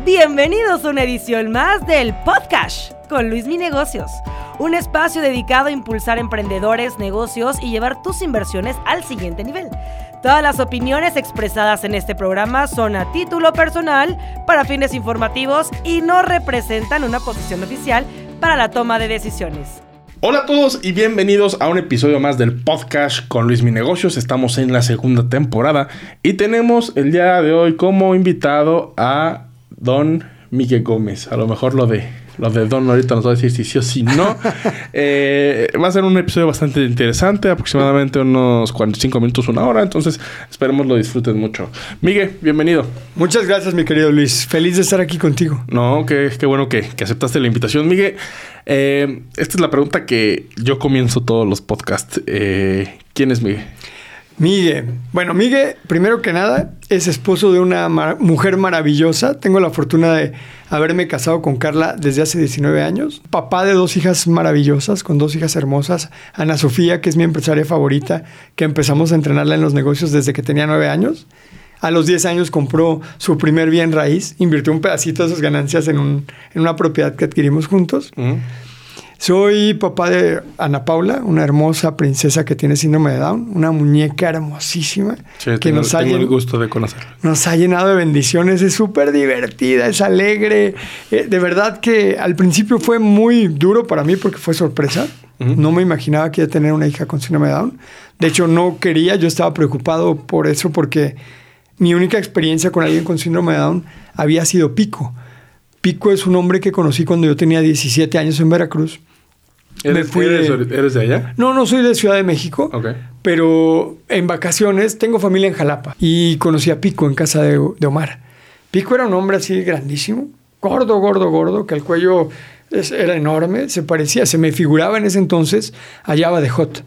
Bienvenidos a una edición más del Podcast con Luis Mi Negocios, un espacio dedicado a impulsar emprendedores, negocios y llevar tus inversiones al siguiente nivel. Todas las opiniones expresadas en este programa son a título personal, para fines informativos y no representan una posición oficial para la toma de decisiones. Hola a todos y bienvenidos a un episodio más del podcast con Luis Mi Negocios. Estamos en la segunda temporada y tenemos el día de hoy como invitado a Don Miguel Gómez. A lo mejor lo de lo de Don ahorita nos va a decir si sí o si no. Eh, va a ser un episodio bastante interesante, aproximadamente unos 45 minutos, una hora. Entonces, esperemos lo disfruten mucho. Miguel, bienvenido. Muchas gracias, mi querido Luis. Feliz de estar aquí contigo. No, qué, qué bueno que, que, aceptaste la invitación, Miguel. Eh, esta es la pregunta que yo comienzo todos los podcasts. Eh, ¿Quién es Miguel? Miguel. Bueno, Miguel, primero que nada, es esposo de una mujer maravillosa. Tengo la fortuna de haberme casado con Carla desde hace 19 años. Papá de dos hijas maravillosas, con dos hijas hermosas. Ana Sofía, que es mi empresaria favorita, que empezamos a entrenarla en los negocios desde que tenía 9 años. A los 10 años compró su primer bien raíz, invirtió un pedacito de sus ganancias en, un, en una propiedad que adquirimos juntos. -huh. Soy papá de Ana Paula, una hermosa princesa que tiene síndrome de Down, una muñeca hermosísima sí, que tengo, nos, tengo ha el gusto de conocerla. nos ha llenado de bendiciones, es súper divertida, es alegre. Eh, de verdad que al principio fue muy duro para mí porque fue sorpresa. Uh -huh. No me imaginaba que iba a tener una hija con síndrome de Down. De hecho, no quería, yo estaba preocupado por eso porque mi única experiencia con alguien con síndrome de Down había sido Pico. Pico es un hombre que conocí cuando yo tenía 17 años en Veracruz. ¿Eres, fui eres, de, ¿Eres, de, allá? No, no soy de Ciudad de México. Okay. Pero en vacaciones tengo familia en Jalapa. Y conocí a Pico en casa de, de, Omar. Pico era un hombre así grandísimo, gordo, gordo, gordo, que el cuello es, era enorme, se parecía, se me figuraba en ese entonces a Java de Hot.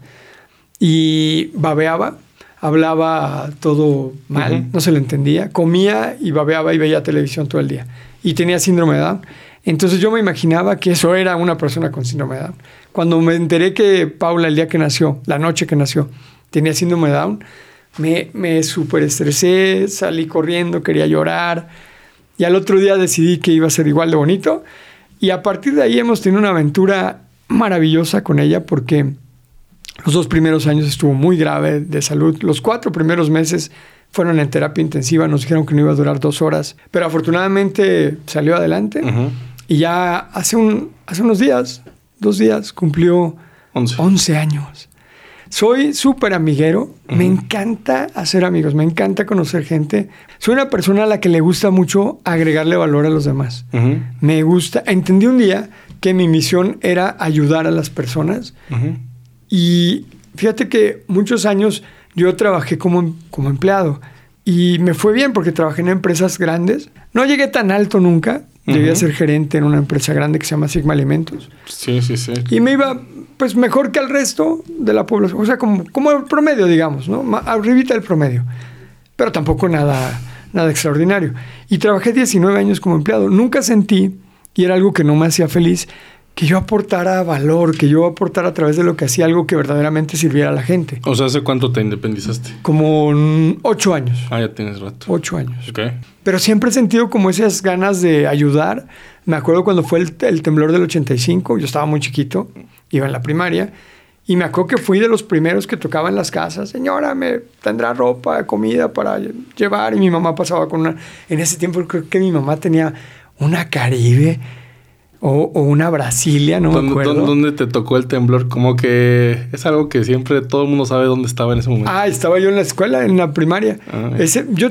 Y babeaba, hablaba todo mal, uh -huh. no se le entendía, comía y babeaba y veía televisión todo el día. Y tenía síndrome de Down. Entonces yo me imaginaba que eso era una persona con síndrome de Down. Cuando me enteré que Paula, el día que nació, la noche que nació, tenía síndrome de Down, me, me súper estresé, salí corriendo, quería llorar. Y al otro día decidí que iba a ser igual de bonito. Y a partir de ahí hemos tenido una aventura maravillosa con ella porque los dos primeros años estuvo muy grave de salud. Los cuatro primeros meses fueron en terapia intensiva, nos dijeron que no iba a durar dos horas, pero afortunadamente salió adelante. Uh -huh. Y ya hace, un, hace unos días, dos días, cumplió 11, 11 años. Soy súper amiguero, uh -huh. me encanta hacer amigos, me encanta conocer gente. Soy una persona a la que le gusta mucho agregarle valor a los demás. Uh -huh. Me gusta, entendí un día que mi misión era ayudar a las personas. Uh -huh. Y fíjate que muchos años yo trabajé como, como empleado y me fue bien porque trabajé en empresas grandes. No llegué tan alto nunca, Llegué uh -huh. a ser gerente en una empresa grande que se llama Sigma Alimentos. Sí, sí, sí. Y me iba, pues, mejor que al resto de la población. O sea, como, como el promedio, digamos, ¿no? Arribita del promedio. Pero tampoco nada, nada extraordinario. Y trabajé 19 años como empleado. Nunca sentí, y era algo que no me hacía feliz, que yo aportara valor, que yo aportara a través de lo que hacía algo que verdaderamente sirviera a la gente. O sea, ¿hace cuánto te independizaste? Como ocho años. Ah, ya tienes rato. Ocho años. Ok. Pero siempre he sentido como esas ganas de ayudar. Me acuerdo cuando fue el, el, temblor del 85, yo estaba muy chiquito, iba en la primaria, y me acuerdo que fui de los primeros que tocaba en las casas, señora, me tendrá ropa, comida para llevar, y mi mamá pasaba con una... En ese tiempo creo que mi mamá tenía una Caribe o, o, una Brasilia, no ¿Dónde, me acuerdo. ¿Dónde te tocó el temblor? Como que es algo que siempre todo el mundo sabe dónde estaba en ese momento. Ah, estaba yo en la escuela, en la primaria. Ah, ese, yo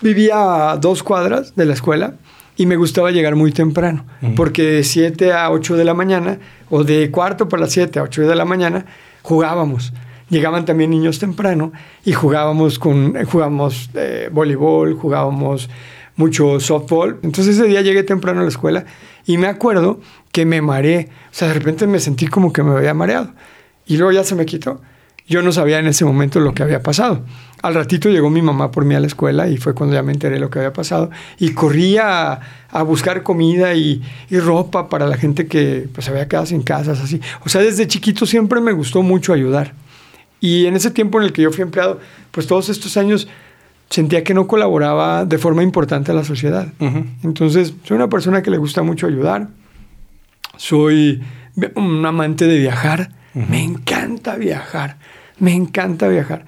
vivía a dos cuadras de la escuela y me gustaba llegar muy temprano, uh -huh. porque de 7 a 8 de la mañana, o de cuarto para las 7 a 8 de la mañana, jugábamos. Llegaban también niños temprano y jugábamos con jugábamos eh, voleibol, jugábamos mucho softball. Entonces ese día llegué temprano a la escuela y me acuerdo que me mareé. O sea, de repente me sentí como que me había mareado. Y luego ya se me quitó. Yo no sabía en ese momento lo que había pasado. Al ratito llegó mi mamá por mí a la escuela y fue cuando ya me enteré lo que había pasado. Y corría a, buscar comida y, y, ropa para la gente que pues, había quedado sin casas, así. O sea, desde chiquito siempre me gustó mucho ayudar. Y en ese tiempo en el que yo fui empleado, pues todos estos años sentía que no colaboraba de forma importante a la sociedad. Entonces, soy una persona que le gusta mucho ayudar. Soy un amante de viajar. Me encanta viajar. Me encanta viajar.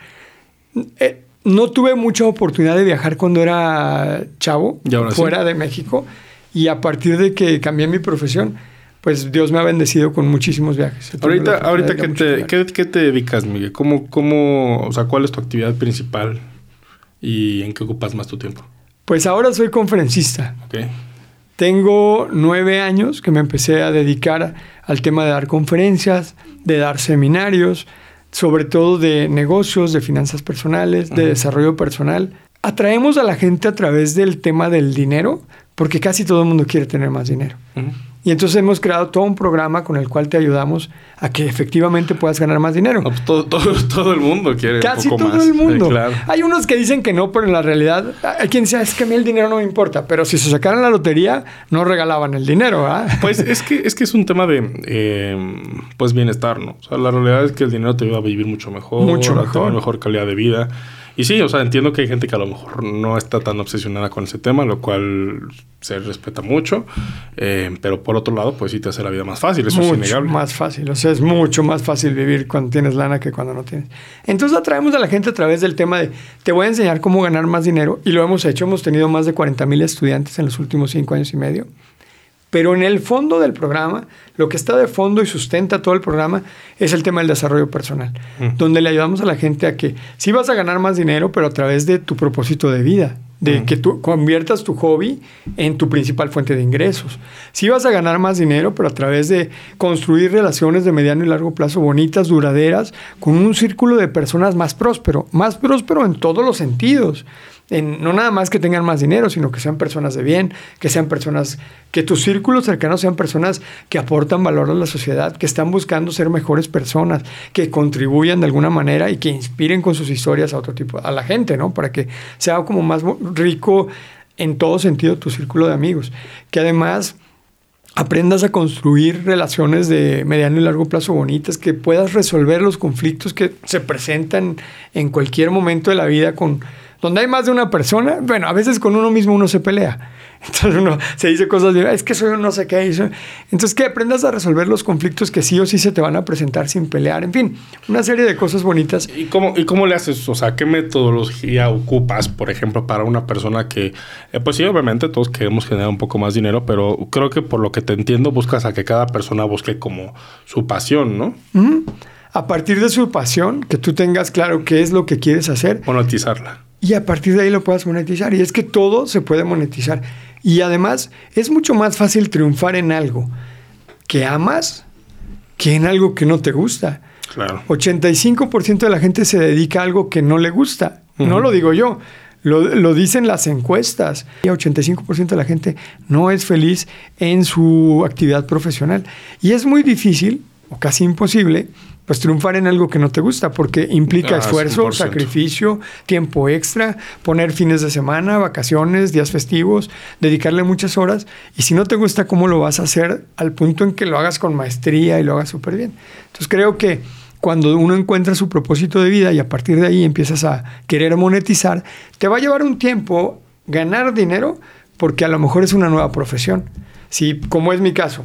Eh, no tuve mucha oportunidad de viajar cuando era chavo, fuera de México. Y a partir de que cambié mi profesión, pues Dios me ha bendecido con muchísimos viajes. Ahorita, ahorita ¿qué te. ¿qué, qué te dedicas, Miguel? ¿Cómo, cómo, o sea, cuál es tu actividad principal y en qué ocupas más tu tiempo? Pues ahora soy conferencista. ¿Ok? Tengo nueve años que me empecé a dedicar al tema de dar conferencias, de dar seminarios, sobre todo de negocios, de finanzas personales, de desarrollo personal. Atraemos a la gente a través del tema del dinero, porque casi todo el mundo quiere tener más dinero. Y entonces hemos creado todo un programa con el cual te ayudamos a que efectivamente puedas ganar más dinero. No, pues todo, todo, todo el mundo quiere Casi un poco todo más. el mundo. Sí, claro. Hay unos que dicen que no, pero en la realidad hay quien dice, es que a mí el dinero no me importa, pero si se sacaran la lotería, no regalaban el dinero, ¿ah? Pues es que, es que es un tema de eh, pues bienestar, ¿no? O sea, la realidad es que el dinero te ayuda a vivir mucho mejor, Mucho a mejor. tener mejor calidad de vida. Y sí, o sea, entiendo que hay gente que a lo mejor no está tan obsesionada con ese tema, lo cual se respeta mucho. Eh, pero por otro lado, pues sí te hace la vida más fácil, eso es innegable. más fácil. O sea, es mucho más fácil vivir cuando tienes lana que cuando no tienes. Entonces atraemos a la gente a través del tema de te voy a enseñar cómo ganar más dinero. Y lo hemos hecho. Hemos tenido más de 40 mil estudiantes en los últimos cinco años y medio. Pero en el fondo del programa, lo que está de fondo y sustenta todo el programa es el tema del desarrollo personal, Mm. donde le ayudamos a la gente a que sí vas a ganar más dinero, pero a través de tu propósito de vida, de Mm. que tú conviertas tu hobby en tu principal fuente de ingresos. Sí vas a ganar más dinero, pero a través de construir relaciones de mediano y largo plazo bonitas, duraderas, con un círculo de personas más próspero, más próspero en todos los sentidos. No nada más que tengan más dinero, sino que sean personas de bien, que sean personas, que tus círculos cercanos sean personas que aportan valor a la sociedad, que están buscando ser mejores personas, que contribuyan de alguna manera y que inspiren con sus historias a otro tipo, a la gente, ¿no? Para que sea como más rico en todo sentido tu círculo de amigos. Que además aprendas a construir relaciones de mediano y largo plazo bonitas, que puedas resolver los conflictos que se presentan en cualquier momento de la vida con donde hay más de una persona, bueno, a veces con uno mismo uno se pelea. Entonces uno se dice cosas de, es que soy un no sé qué. y soy-". Entonces que aprendas a resolver los conflictos que sí o sí se te van a presentar sin pelear. En fin, una serie de cosas bonitas. ¿Y cómo, ¿Y cómo le haces? O sea, ¿qué metodología ocupas, por ejemplo, para una persona que, eh, pues sí, obviamente todos queremos generar un poco más dinero, pero creo que por lo que te entiendo, buscas a que cada persona busque como su pasión, ¿no? A partir de su pasión, que tú tengas claro qué es lo que quieres hacer, Monetizarla. Y a partir de ahí lo puedas monetizar. Y es que todo se puede monetizar. Y además es mucho más fácil triunfar en algo que amas que en algo que no te gusta. Claro. 85% de la gente se dedica a algo que no le gusta. No lo digo yo, lo, lo dicen las encuestas. Y 85% de la gente no es feliz en su actividad profesional. Y es muy difícil, o casi imposible, pues triunfar en algo que no te gusta, porque implica Ah, esfuerzo, 100%. sacrificio, tiempo extra, poner fines de semana, vacaciones, días festivos, dedicarle muchas horas. Y si no te gusta, ¿cómo lo vas a hacer al punto en que lo hagas con maestría y lo hagas súper bien? Entonces creo que cuando uno encuentra su propósito de vida y a partir de ahí empiezas a querer monetizar, te va a llevar un tiempo ganar dinero porque a lo mejor es una nueva profesión. Si, como es mi caso,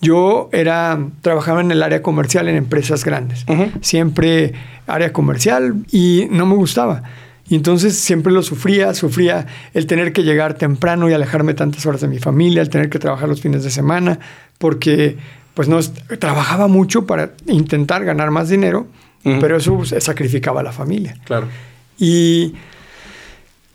yo era trabajaba en el área comercial en empresas grandes, Ujú. siempre área comercial y no me gustaba. Y entonces siempre lo sufría, sufría el tener que llegar temprano y alejarme tantas horas de mi familia, el tener que trabajar los fines de semana, porque pues no trabajaba mucho para intentar ganar más dinero, pero eso pues, sacrificaba a la familia. Claro. Y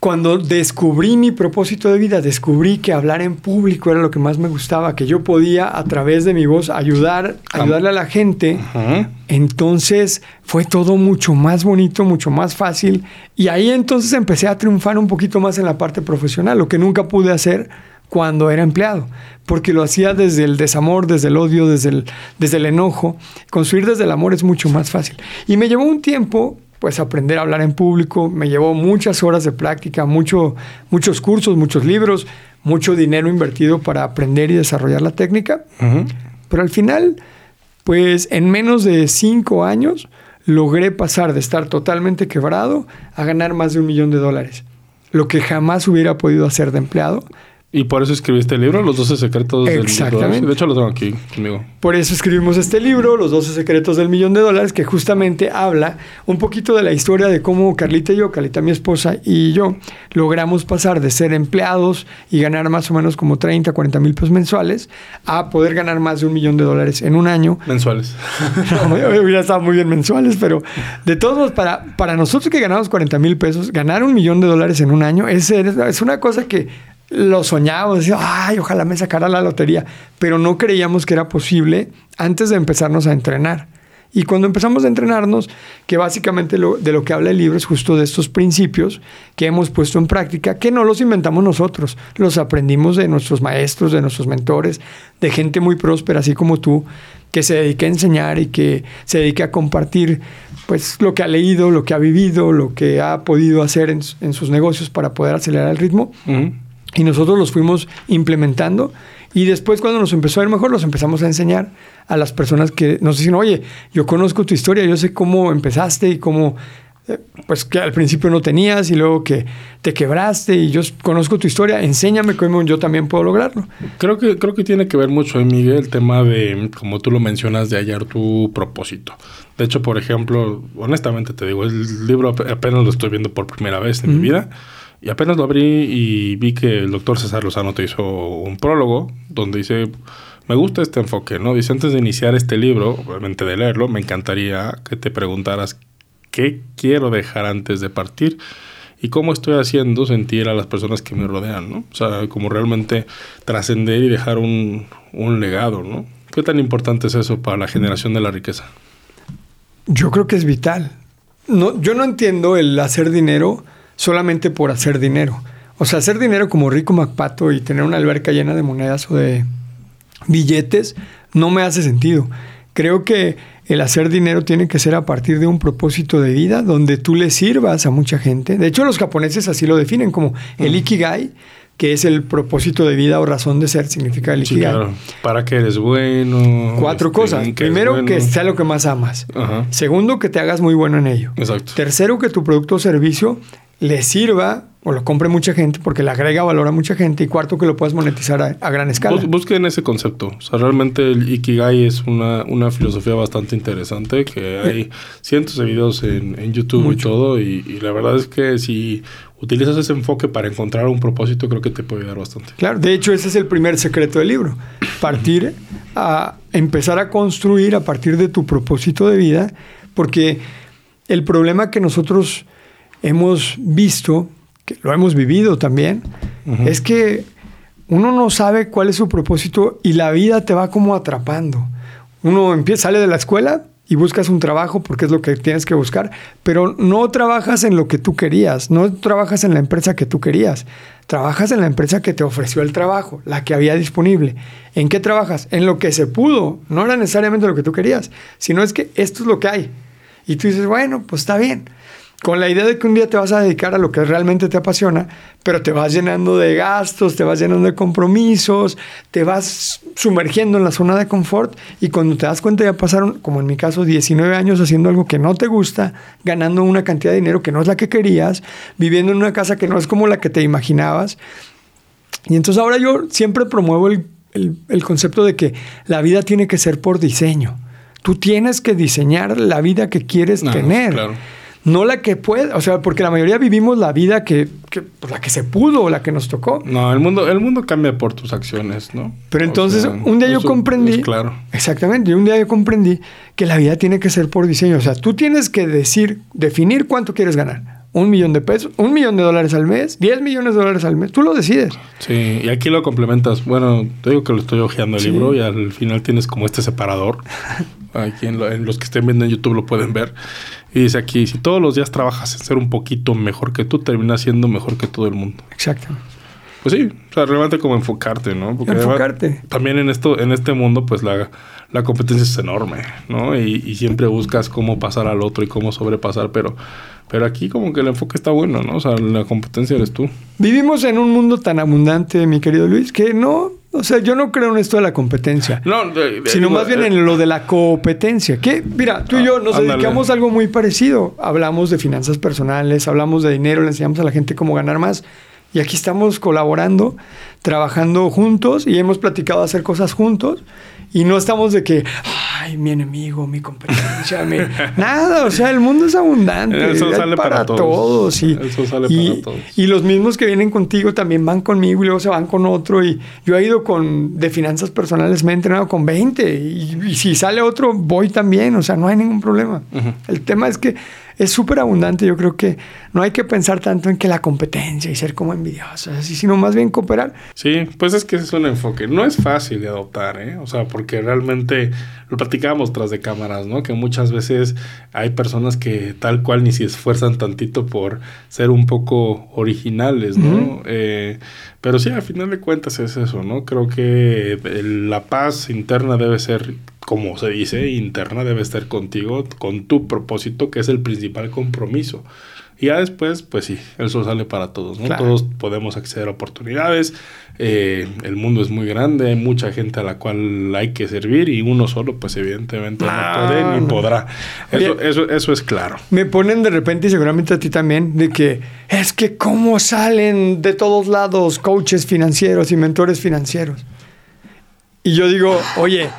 cuando descubrí mi propósito de vida, descubrí que hablar en público era lo que más me gustaba, que yo podía a través de mi voz ayudar, ayudarle a la gente. Entonces fue todo mucho más bonito, mucho más fácil. Y ahí entonces empecé a triunfar un poquito más en la parte profesional, lo que nunca pude hacer cuando era empleado, porque lo hacía desde el desamor, desde el odio, desde el, desde el enojo. Construir desde el amor es mucho más fácil. Y me llevó un tiempo, pues, aprender a hablar en público, me llevó muchas horas de práctica, mucho, muchos cursos, muchos libros, mucho dinero invertido para aprender y desarrollar la técnica. Pero al final, pues en menos de cinco años, logré pasar de estar totalmente quebrado a ganar más de un millón de dólares. lo que jamás hubiera podido hacer de empleado. Y por eso escribiste el libro, Los 12 secretos del Exactamente. De hecho, lo tengo aquí conmigo. Por eso escribimos este libro, Los 12 secretos del millón de dólares, que justamente habla un poquito de la historia de cómo Carlita y yo, Carlita mi esposa y yo, logramos pasar de ser empleados y ganar más o menos como 30, 40 mil pesos mensuales a poder ganar más de un millón de dólares en un año. Mensuales. No, hubiera estado muy bien mensuales, pero de todos modos, para, para nosotros que ganamos 40 mil pesos, ganar un millón de dólares en un año es, es una cosa que lo soñábamos, ay, ojalá me sacara la lotería, pero no creíamos que era posible antes de empezarnos a entrenar. Y cuando empezamos a entrenarnos, que básicamente de lo que habla el libro es justo de estos principios que hemos puesto en práctica, que no los inventamos nosotros, los aprendimos de nuestros maestros, de nuestros mentores, de gente muy próspera, así como tú, que se dedica a enseñar y que se dedica a compartir pues lo que ha leído, lo que ha vivido, lo que ha podido hacer en, sus negocios para poder acelerar el ritmo. Y nosotros los fuimos implementando y después cuando nos empezó a ir mejor, los empezamos a enseñar a las personas que nos dicen, oye, yo conozco tu historia, yo sé cómo empezaste y cómo, eh, pues que al principio no tenías y luego que te quebraste y yo conozco tu historia, enséñame cómo yo también puedo lograrlo. Creo que, creo que tiene que ver mucho, Miguel, el tema de, como tú lo mencionas, de hallar tu propósito. De hecho, por ejemplo, honestamente te digo, el libro apenas lo estoy viendo por primera vez en mi vida. Y apenas lo abrí y vi que el doctor César Lozano te hizo un prólogo donde dice, me gusta este enfoque, ¿no? Dice, antes de iniciar este libro, obviamente de leerlo, me encantaría que te preguntaras qué quiero dejar antes de partir y cómo estoy haciendo sentir a las personas que me rodean, ¿no? O sea, como realmente trascender y dejar un, un legado, ¿no? ¿Qué tan importante es eso para la generación de la riqueza? Yo creo que es vital. No, yo no entiendo el hacer dinero solamente por hacer dinero. O sea, hacer dinero como Rico MacPato y tener una alberca llena de monedas o de billetes no me hace sentido. Creo que el hacer dinero tiene que ser a partir de un propósito de vida donde tú le sirvas a mucha gente. De hecho, los japoneses así lo definen como el ikigai, que es el propósito de vida o razón de ser, significa el ikigai. Sí, claro. Para que eres bueno. Cuatro este, cosas. Primero, bueno. que sea lo que más amas. Ajá. Segundo, que te hagas muy bueno en ello. Exacto. Tercero, que tu producto o servicio le sirva o lo compre mucha gente porque le agrega valor a mucha gente y cuarto que lo puedas monetizar a, a gran escala. Bus, busquen ese concepto. O sea, realmente el Ikigai es una, una filosofía bastante interesante que hay eh. cientos de videos en, en YouTube Mucho. y todo y, y, la verdad es que si utilizas ese enfoque para encontrar un propósito creo que te puede ayudar bastante. Claro, de hecho ese es el primer secreto del libro. Partir a empezar a construir a partir de tu propósito de vida porque el problema que nosotros hemos visto, que lo hemos vivido también, uh -huh. es que uno no sabe cuál es su propósito y la vida te va como atrapando. Uno empieza, sale de la escuela y buscas un trabajo porque es lo que tienes que buscar, pero no trabajas en lo que tú querías, no trabajas en la empresa que tú querías, trabajas en la empresa que te ofreció el trabajo, la que había disponible. ¿En qué trabajas? En lo que se pudo, no era necesariamente lo que tú querías, sino es que esto es lo que hay. Y tú dices, bueno, pues está bien con la idea de que un día te vas a dedicar a lo que realmente te apasiona, pero te vas llenando de gastos, te vas llenando de compromisos, te vas sumergiendo en la zona de confort y cuando te das cuenta ya pasaron, como en mi caso, 19 años haciendo algo que no te gusta, ganando una cantidad de dinero que no es la que querías, viviendo en una casa que no es como la que te imaginabas. Y entonces ahora yo siempre promuevo el, el, el concepto de que la vida tiene que ser por diseño. Tú tienes que diseñar la vida que quieres no, tener. Claro no la que puede, o sea, porque la mayoría vivimos la vida que, que pues, la que se pudo o la que nos tocó. No, el mundo, el mundo cambia por tus acciones, ¿no? Pero entonces, o sea, un día yo comprendí. claro. Exactamente, un día yo comprendí que la vida tiene que ser por diseño. O sea, tú tienes que decir, definir cuánto quieres ganar. Un millón de pesos, un millón de dólares al mes, 10 millones de dólares al mes. Tú lo decides. Sí, y aquí lo complementas. Bueno, te digo que lo estoy hojeando el sí. libro y al final tienes como este separador. Aquí en, lo, en los que estén viendo en YouTube lo pueden ver. Y dice aquí, si todos los días trabajas en ser un poquito mejor que tú, terminas siendo mejor que todo el mundo. Exacto. Pues sí, o sea, realmente como enfocarte, ¿no? Porque enfocarte. También en esto, en este mundo, pues la, la competencia es enorme, ¿no? Y, y, siempre buscas cómo pasar al otro y cómo sobrepasar, pero, pero aquí como que el enfoque está bueno, ¿no? O sea, la competencia eres tú. Vivimos en un mundo tan abundante, mi querido Luis, que no, O sea, yo no creo en esto de la competencia. No, de- de- sino digo, más bien eh, en lo de la competencia. Que, mira, tú y yo nos Ah, ándale. dedicamos a algo muy parecido. Hablamos de finanzas personales, hablamos de dinero, le enseñamos a la gente cómo ganar más. Y aquí estamos colaborando, trabajando juntos y hemos platicado hacer cosas juntos. Y no estamos de que, ay, mi enemigo, mi competencia, mi-". nada. O sea, el mundo es abundante. Eso sale para todos. y, Eso sale y- para todos. y los mismos que vienen contigo también van conmigo y luego se van con otro. Y yo he ido con de finanzas personales, me he entrenado con 20. Y, y si sale otro, voy también. O sea, no hay ningún problema. El tema es que es súper abundante. Yo creo que no hay que pensar tanto en que la competencia y ser como envidiosos, así, sino más bien cooperar. Sí, pues es que ese es un enfoque. No es fácil de adoptar, ¿eh? O sea, porque realmente lo platicábamos tras de cámaras, ¿no? Que muchas veces hay personas que tal cual ni se esfuerzan tantito por ser un poco originales, ¿no? Eh, pero sí, al final de cuentas es eso, ¿no? Creo que la paz interna debe ser, como se dice, interna debe estar contigo, con tu propósito, que es el principal compromiso. Y ya después, pues sí, el sol sale para todos, ¿no? Claro. Todos podemos acceder a oportunidades. eh, el mundo es muy grande, hay mucha gente a la cual hay que servir y uno solo, pues evidentemente no, No, puede ni podrá. Eso, eso, eso es claro. Me ponen de repente, y seguramente a ti también, de que es que cómo salen de todos lados coaches financieros y mentores financieros. Y yo digo, oye,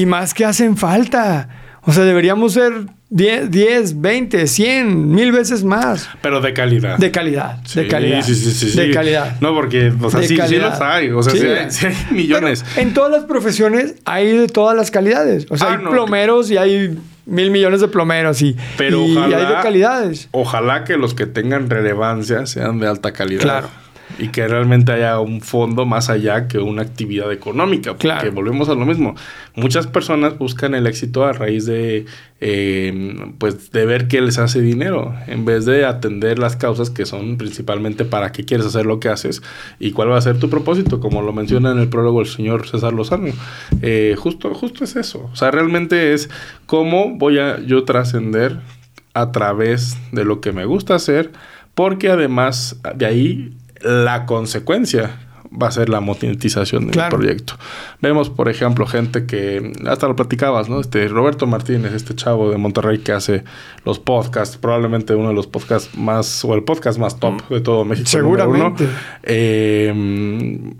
y más que hacen falta. O sea, deberíamos ser 10, 10 20, 100, mil veces más Pero de calidad. de calidad. Sí, de calidad. Sí, sí, sí, de calidad. No, porque, o sea, sí, sí los hay. O sea, sí, hay, sí hay millones. Pero en todas las profesiones hay de todas las calidades. O sea, Ah, hay no. plomeros y hay mil millones de plomeros y, Pero y ojalá- hay de calidades. Ojalá que los que tengan relevancia sean de alta calidad. Claro. Y que realmente haya un fondo más allá que una actividad económica. Porque Claro. volvemos a lo mismo. Muchas personas buscan el éxito a raíz de, eh, pues, de ver qué les hace dinero. En vez de atender las causas que son principalmente para qué quieres hacer lo que haces y cuál va a ser tu propósito. Como lo menciona en el prólogo el señor César Lozano. Eh, justo, justo es eso. O sea, realmente es cómo voy a yo trascender a través de lo que me gusta hacer, porque además de ahí la consecuencia va a ser la monetización del proyecto. Vemos, por ejemplo, gente que hasta lo platicabas, ¿no? Este Roberto Martínez, este chavo de Monterrey que hace los podcasts, probablemente uno de los podcasts más o el podcast más top de todo México. uno. Seguramente. Eh,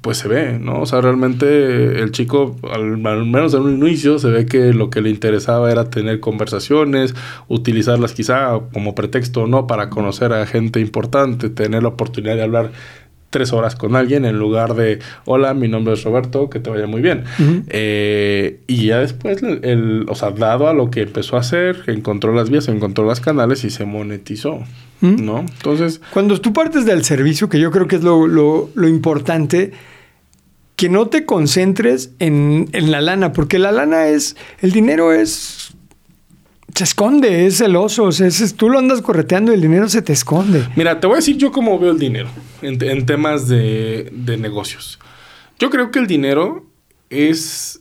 pues se ve, ¿no? O sea, realmente el chico, al, al menos en un inicio, se ve que lo que le interesaba era tener conversaciones, utilizarlas quizá como pretexto o no para conocer a gente importante, tener la oportunidad de hablar tres horas con alguien en lugar de, hola, mi nombre es Roberto, que te vaya muy bien. Eh, y ya después, el, el- o sea, dado a lo que empezó a hacer, encontró las vías, encontró los canales y se monetizó, Ujú. ¿no? Entonces, Cuando tú partes del servicio, que yo creo que es lo, lo- lo importante, que no te concentres en, en la lana, porque la lana es, el dinero es, se esconde, es celoso, o sea, es- tú lo andas correteando y el dinero se te esconde. Mira, te voy a decir yo cómo veo el dinero en, en temas de, de negocios. Yo creo que el dinero es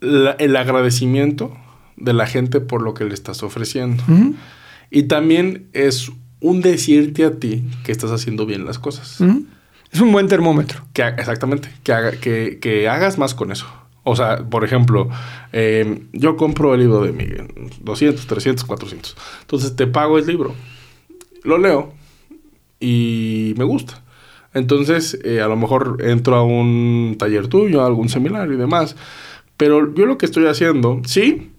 la- el agradecimiento de la gente por lo que le estás ofreciendo. Ujú, Y también es un decirte a ti que estás haciendo bien las cosas. Es un buen termómetro. Que, exactamente, que, haga- que, que hagas más con eso. O sea, por ejemplo, eh, yo compro el libro de Miguel, 200, 300, 400. Entonces te pago el libro, lo leo y me gusta. Entonces, eh, a lo mejor entro a un taller tuyo, a algún seminario y demás. Pero yo lo que estoy haciendo, sí,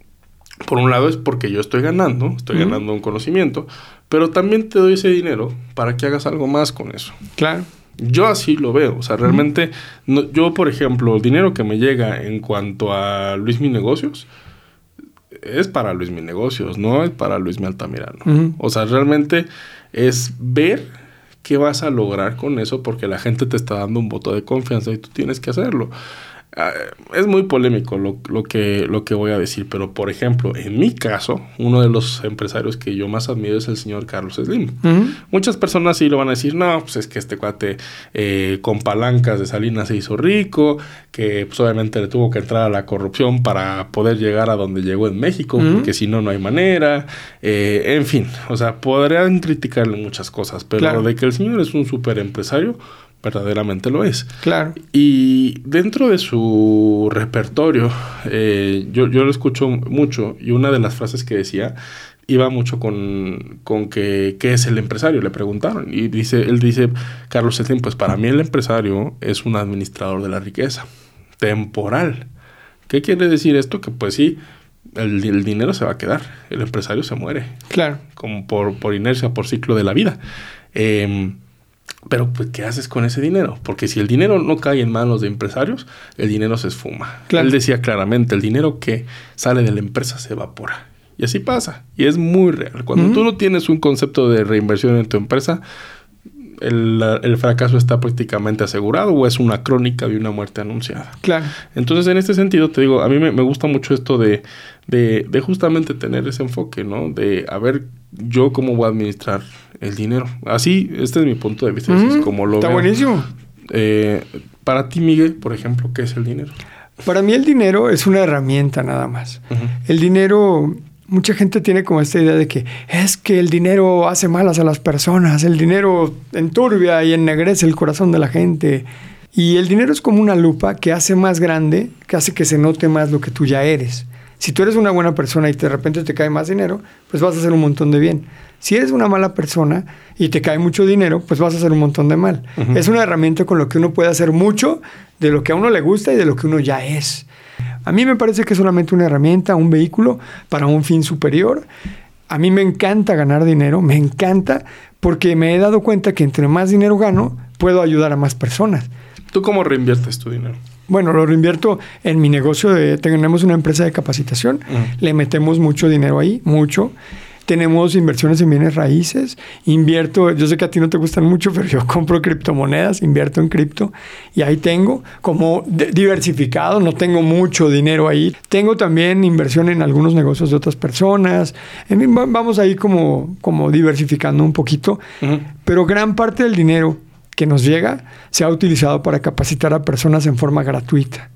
por un lado es porque yo estoy ganando, estoy ganando un conocimiento, pero también te doy ese dinero para que hagas algo más con eso. Claro. Yo así lo veo. O sea, realmente, no- yo, por ejemplo, el dinero que me llega en cuanto a Luis Mi Negocios es para Luis Mi Negocios, no es para Luis Mi Altamirano. O sea, realmente es ver qué vas a lograr con eso porque la gente te está dando un voto de confianza y tú tienes que hacerlo. Ah, es muy polémico lo, lo que, lo que voy a decir, pero por ejemplo, en mi caso, uno de los empresarios que yo más admiro es el señor Carlos Slim. Muchas personas sí lo van a decir, no, pues es que este cuate eh, con palancas de Salinas se hizo rico, que pues obviamente le tuvo que entrar a la corrupción para poder llegar a donde llegó en México, porque si no, no hay manera. Eh, en fin, o sea, podrían criticarle muchas cosas, pero Claro. de que el señor es un súper empresario, verdaderamente lo es. Claro. Y dentro de su repertorio, eh, yo, yo lo escucho mucho y una de las frases que decía iba mucho con, con que qué es el empresario, le preguntaron. Y dice, él dice, Carlos Slim, pues para mí el empresario es un administrador de la riqueza, temporal. ¿Qué quiere decir esto? Que pues sí, el, el dinero se va a quedar, el empresario se muere. Claro. Como por, por inercia, por ciclo de la vida. Eh, pero, pues, ¿qué haces con ese dinero? Porque si el dinero no cae en manos de empresarios, el dinero se esfuma. Claro. Él decía claramente, el dinero que sale de la empresa se evapora. Y así pasa. Y es muy real. Cuando tú no tienes un concepto de reinversión en tu empresa, el, el fracaso está prácticamente asegurado o es una crónica de una muerte anunciada. Claro. Entonces, en este sentido, te digo, a mí me, me gusta mucho esto de, de, de justamente tener ese enfoque, ¿no? De a ver yo cómo voy a administrar el dinero. Así, este es mi punto de vista, así es como lo Está veo. buenísimo. Eh, para ti, Miguel, por ejemplo, ¿qué es el dinero? Para mí el dinero es una herramienta nada más. El dinero, mucha gente tiene como esta idea de que es que el dinero hace malas a las personas, el dinero enturbia y ennegrece el corazón de la gente. Y el dinero es como una lupa que hace más grande, que hace que se note más lo que tú ya eres. Si tú eres una buena persona y de repente te cae más dinero, pues vas a hacer un montón de bien. Si eres una mala persona y te cae mucho dinero, pues vas a hacer un montón de mal. Es una herramienta con lo que uno puede hacer mucho de lo que a uno le gusta y de lo que uno ya es. A mí me parece que es solamente una herramienta, un vehículo para un fin superior. A mí me encanta ganar dinero, me encanta, porque me he dado cuenta que entre más dinero gano, puedo ayudar a más personas. ¿Tú cómo reinviertes tu dinero? Bueno, lo reinvierto en mi negocio. De, tenemos una empresa de capacitación, le metemos mucho dinero ahí, mucho. Tenemos inversiones en bienes raíces, invierto, yo sé que a ti no te gustan mucho, pero yo compro criptomonedas, invierto en cripto y ahí tengo como diversificado, no tengo mucho dinero ahí. Tengo también inversión en algunos negocios de otras personas. En fin, va- vamos ahí como, como diversificando un poquito, pero gran parte del dinero que nos llega se ha utilizado para capacitar a personas en forma gratuita.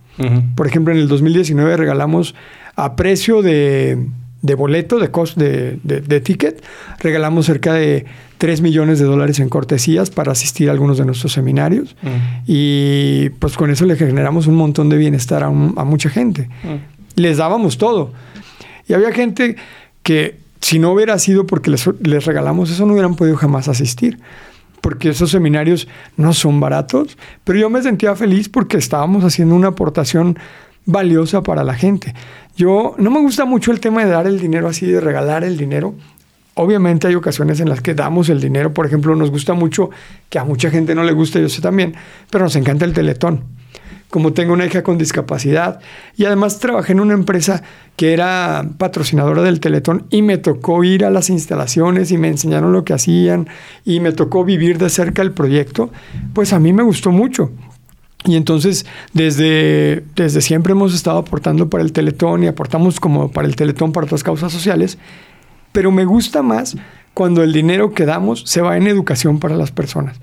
Por ejemplo, en el 2019 regalamos a precio de, de boleto, de, cost, de, de- de ticket, regalamos cerca de 3 millones de dólares en cortesías para asistir a algunos de nuestros seminarios. Y pues con eso le generamos un montón de bienestar a, un- a mucha gente. Les dábamos todo. Y había gente que si no hubiera sido porque les, les regalamos eso, no hubieran podido jamás asistir. Porque esos seminarios no son baratos. Pero yo me sentía feliz porque estábamos haciendo una aportación valiosa para la gente. Yo no me gusta mucho el tema de dar el dinero así, de regalar el dinero. Obviamente hay ocasiones en las que damos el dinero. Por ejemplo, nos gusta mucho, que a mucha gente no le gusta, yo sé también, pero nos encanta el teletón como tengo una hija con discapacidad y además trabajé en una empresa que era patrocinadora del Teletón y me tocó ir a las instalaciones y me enseñaron lo que hacían y me tocó vivir de cerca el proyecto, pues a mí me gustó mucho. Y entonces desde, desde siempre hemos estado aportando para el Teletón y aportamos como para el Teletón para otras causas sociales, pero me gusta más cuando el dinero que damos se va en educación para las personas.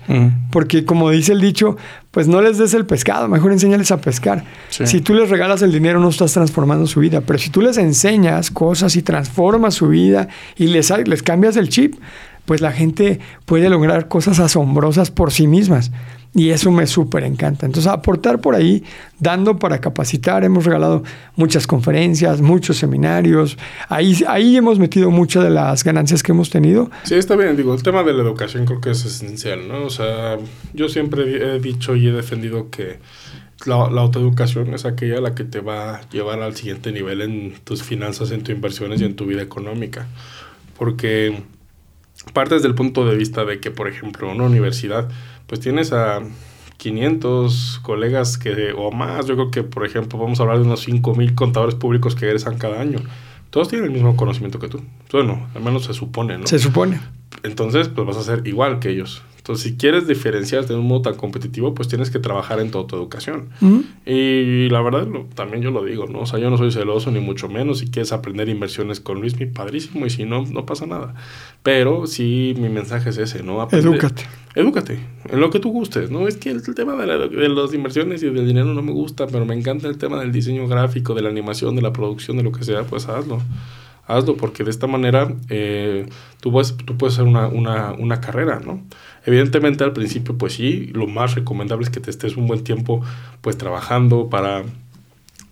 Porque como dice el dicho, pues no les des el pescado, mejor enséñales a pescar. Sí. Si tú les regalas el dinero no estás transformando su vida, pero si tú les enseñas cosas y transformas su vida y les, les cambias el chip, pues la gente puede lograr cosas asombrosas por sí mismas. Y eso me súper encanta. Entonces, aportar por ahí, dando para capacitar. Hemos regalado muchas conferencias, muchos seminarios. Ahí, ahí hemos metido muchas de las ganancias que hemos tenido. Sí, está bien. Digo, el tema de la educación creo que es esencial, ¿no? O sea, yo siempre he dicho y he defendido que la, la autoeducación es aquella la que te va a llevar al siguiente nivel en tus finanzas, en tus inversiones y en tu vida económica. Porque partes del punto de vista de que, por ejemplo, una universidad, pues tienes a 500 colegas que, o más, yo creo que, por ejemplo, vamos a hablar de unos 5.000 contadores públicos que egresan cada año. Todos tienen el mismo conocimiento que tú. Bueno, al menos se supone, ¿no? Se supone. Entonces, pues vas a ser igual que ellos. Entonces, si quieres diferenciarte de un modo tan competitivo, pues tienes que trabajar en toda tu educación. Y la verdad, lo- también yo lo digo, ¿no? O sea, yo no soy celoso ni mucho menos. Si quieres aprender inversiones con Luis, mi padrísimo. Y si no, no pasa nada. Pero sí, mi mensaje es ese, ¿no? Aprende- Edúcate. Edúcate, en lo que tú gustes, ¿no? Es que el, el tema de, la- de las inversiones y del dinero no me gusta, pero me encanta el tema del diseño gráfico, de la animación, de la producción, de lo que sea, pues hazlo. Hazlo, porque de esta manera eh, tú, puedes, tú puedes hacer una, una, una carrera, ¿no? Evidentemente al principio, pues sí, lo más recomendable es que te estés un buen tiempo, pues trabajando para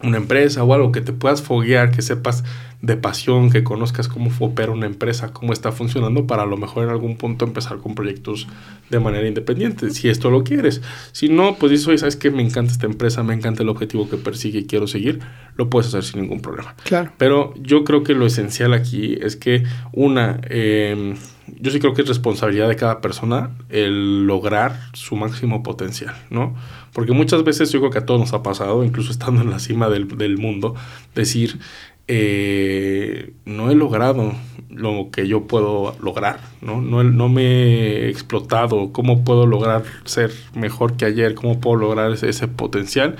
una empresa o algo que te puedas foguear, que sepas de pasión, que conozcas cómo opera una empresa, cómo está funcionando, para a lo mejor en algún punto empezar con proyectos de manera independiente, si esto lo quieres. Si no, pues dices, oye, ¿sabes qué? Me encanta esta empresa, me encanta el objetivo que persigue y quiero seguir, lo puedes hacer sin ningún problema. Claro. Pero yo creo que lo esencial aquí es que, una, eh, yo sí creo que es responsabilidad de cada persona el lograr su máximo potencial, ¿no? Porque muchas veces yo creo que a todos nos ha pasado, incluso estando en la cima del, del mundo, decir, eh, no he logrado lo que yo puedo lograr, ¿no? No, no me he explotado, cómo puedo lograr ser mejor que ayer, cómo puedo lograr ese, ese potencial.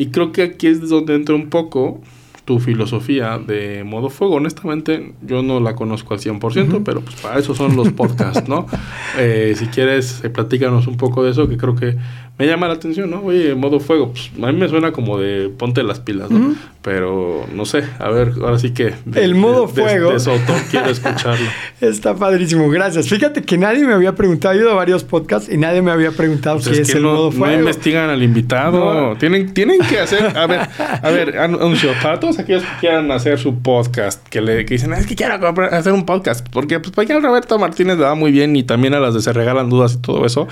Y creo que aquí es donde entra un poco tu filosofía de modo fuego. Honestamente, yo no la conozco al 100%, pero pues para eso son los podcasts, ¿no? Eh, si quieres, eh, platícanos un poco de eso, que creo que me llama la atención, ¿no? Oye, modo fuego, pues a mí me suena como de ponte las pilas, ¿no? Pero no sé, a ver, ahora sí que... de- El modo de- de- fuego. De, autor quiero escucharlo. Está padrísimo, gracias. Fíjate que nadie me había preguntado, he ido a varios podcasts y nadie me había preguntado Pues qué es, es que el no, modo no fuego. investigan al invitado. No. Tienen, tienen que hacer. A ver, a ver, anuncio. Para todos aquellos que quieran hacer su podcast, que le que dicen, es que quiero comprar- hacer un podcast. Porque pues para allá Roberto Martínez le va muy bien y también a las de Se Regalan Dudas y todo eso.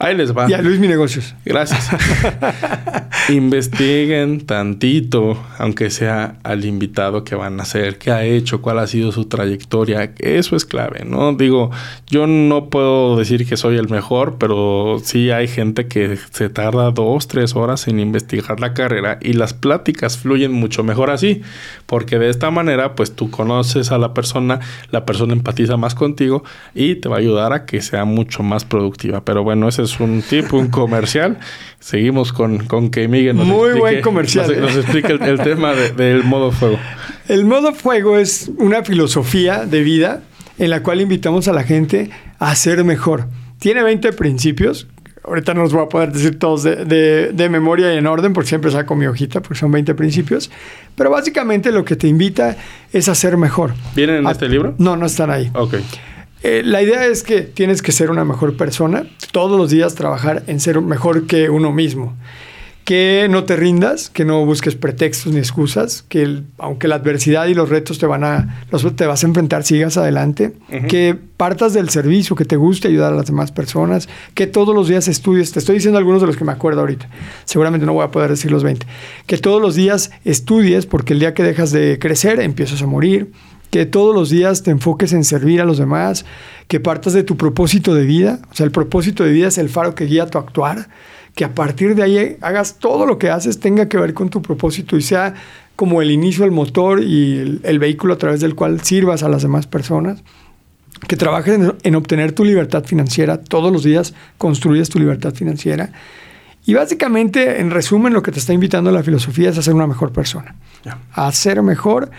Ahí les va. Y a Luis Mi Negocios. Gracias. Investiguen tantito, aunque sea al invitado que van a hacer, qué ha hecho, cuál ha sido su trayectoria. Eso es clave, ¿no? Digo, yo no puedo decir que soy el mejor, pero sí hay gente que se tarda dos, tres horas en investigar la carrera y las pláticas fluyen mucho mejor así, porque de esta manera, pues tú conoces a la persona, la persona empatiza más contigo y te va a ayudar a que sea mucho más productiva. Pero bueno, ese es un tip, un comercial. Seguimos con, con que Miguel nos Muy explique, buen comercial, Nos, ¿eh? nos explique el, el tema de- del modo fuego. El modo fuego es una filosofía de vida en la cual invitamos a la gente a ser mejor. Tiene 20 principios. Ahorita no los voy a poder decir todos de, de- de memoria y en orden, porque siempre saco mi hojita, porque son 20 principios. Pero básicamente lo que te invita es a ser mejor. ¿Vienen en A- este libro? No, no están ahí. Ok. Eh, la idea es que tienes que ser una mejor persona, todos los días trabajar en ser mejor que uno mismo. Que no te rindas, que no busques pretextos ni excusas, que el- aunque la adversidad y los retos te van a los te vas a enfrentar, sigas adelante, que partas del servicio, que te guste ayudar a las demás personas, que todos los días estudies, te estoy diciendo algunos de los que me acuerdo ahorita. Seguramente no voy a poder decir los 20. Que todos los días estudies porque el día que dejas de crecer empiezas a morir que todos los días te enfoques en servir a los demás, que partas de tu propósito de vida, o sea, el propósito de vida es el faro que guía tu actuar, que a partir de ahí hagas todo lo que haces tenga que ver con tu propósito y sea como el inicio, el motor y el, el vehículo a través del cual sirvas a las demás personas, que trabajes en, en obtener tu libertad financiera, todos los días construyes tu libertad financiera. Y básicamente, en resumen, lo que te está invitando la filosofía es a ser una mejor persona. A ser mejor,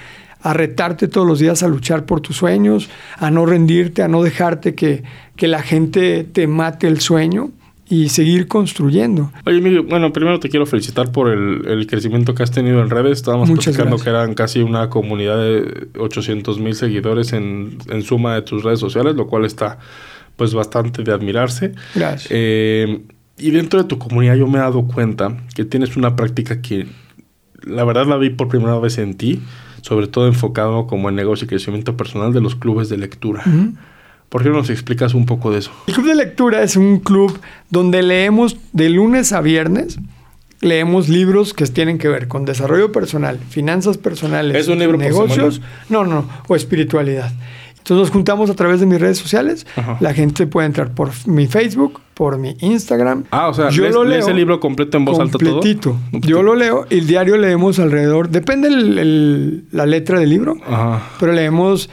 a retarte todos los días a luchar por tus sueños, a no rendirte, a no dejarte que, que la gente te mate el sueño y seguir construyendo. Oye, Miguel, bueno, primero te quiero felicitar por el, el crecimiento que has tenido en redes. Estábamos Muchas platicando gracias. que eran casi una comunidad de 800 mil seguidores en, en suma de tus redes sociales, lo cual está pues bastante de admirarse. Gracias. Eh, y dentro de tu comunidad yo me he dado cuenta que tienes una práctica que la verdad la vi por primera vez en ti, sobre todo enfocado como en negocio y crecimiento personal de los clubes de lectura. ¿Por qué no nos explicas un poco de eso? El club de lectura es un club donde leemos de lunes a viernes. Leemos libros que tienen que ver con desarrollo personal, finanzas personales, ¿Es un libro por negocios, no, no, o espiritualidad. Entonces nos juntamos a través de mis redes sociales. Ajá. La gente puede entrar por mi Facebook, por mi Instagram. Ah, o sea, Yo lees, lo lees leo el libro completo en voz alta todo. completito. Yo lo leo y el diario leemos alrededor, depende el- el- la letra del libro, Ajá. pero leemos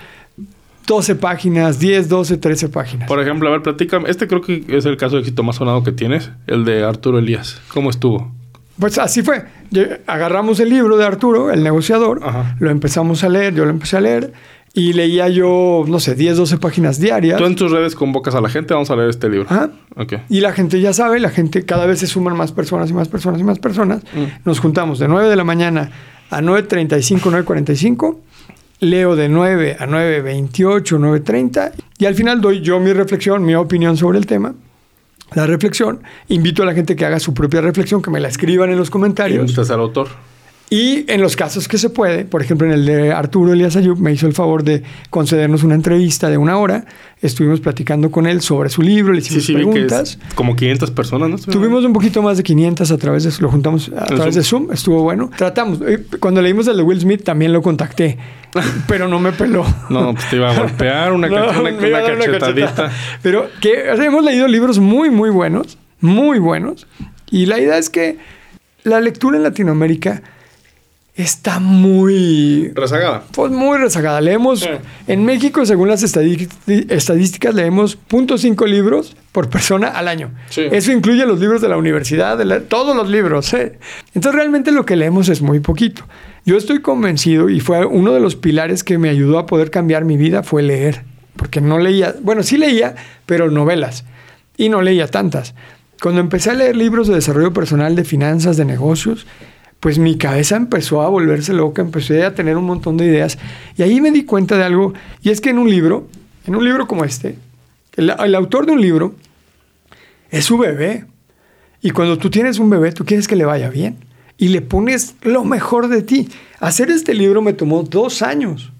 12 páginas, 10, 12, 13 páginas. Por ejemplo, a ver, platícame. Este creo que es el caso de éxito más sonado que tienes, el de Arturo Elías. ¿Cómo estuvo? Pues así fue. Agarramos el libro de Arturo, el negociador, Ajá. lo empezamos a leer, yo lo empecé a leer y leía yo, no sé, 10, 12 páginas diarias. Tú en tus redes convocas a la gente, vamos a leer este libro. Ajá. Ok. Y la gente ya sabe, la gente cada vez se suman más personas y más personas y más personas. Mm. Nos juntamos de 9 de la mañana a 9.35, 9.45 leo de 9 a 9.28, 9.30 y al final doy yo mi reflexión, mi opinión sobre el tema. La reflexión, invito a la gente que haga su propia reflexión, que me la escriban en los comentarios. Invitas al autor. Y en los casos que se puede, por ejemplo, en el de Arturo Elías Ayub, me hizo el favor de concedernos una entrevista de una hora. Estuvimos platicando con él sobre su libro, le hicimos Sí, sí, vi que preguntas. como 500 personas, ¿no? Tuvimos un poquito más de 500 a través de lo juntamos a través de Zoom, estuvo bueno. Tratamos, eh, cuando leímos el de Will Smith también lo contacté, pero no me peló. No, pues te iba a golpear una, No, una- una una cachetadita. Pero que o sea, hemos leído libros muy, muy buenos, muy buenos. Y la idea es que la lectura en Latinoamérica está muy Rezagada. pues muy rezagada. Leemos Sí. en México, según las estadí- estadísticas, leemos 0.5 libros por persona al año. Sí. Eso incluye los libros de la universidad, de la- todos los libros. ¿eh? Entonces realmente lo que leemos es muy poquito. Yo estoy convencido y fue uno de los pilares que me ayudó a poder cambiar mi vida fue leer, porque no leía, bueno, sí leía, pero novelas y no leía tantas. Cuando empecé a leer libros de desarrollo personal, de finanzas, de negocios, pues mi cabeza empezó a volverse loca, empecé a tener un montón de ideas y ahí me di cuenta de algo y es que en un libro, en un libro como este, el, el autor de un libro es su bebé y cuando tú tienes un bebé tú quieres que le vaya bien y le pones lo mejor de ti. Hacer este libro me tomó dos años.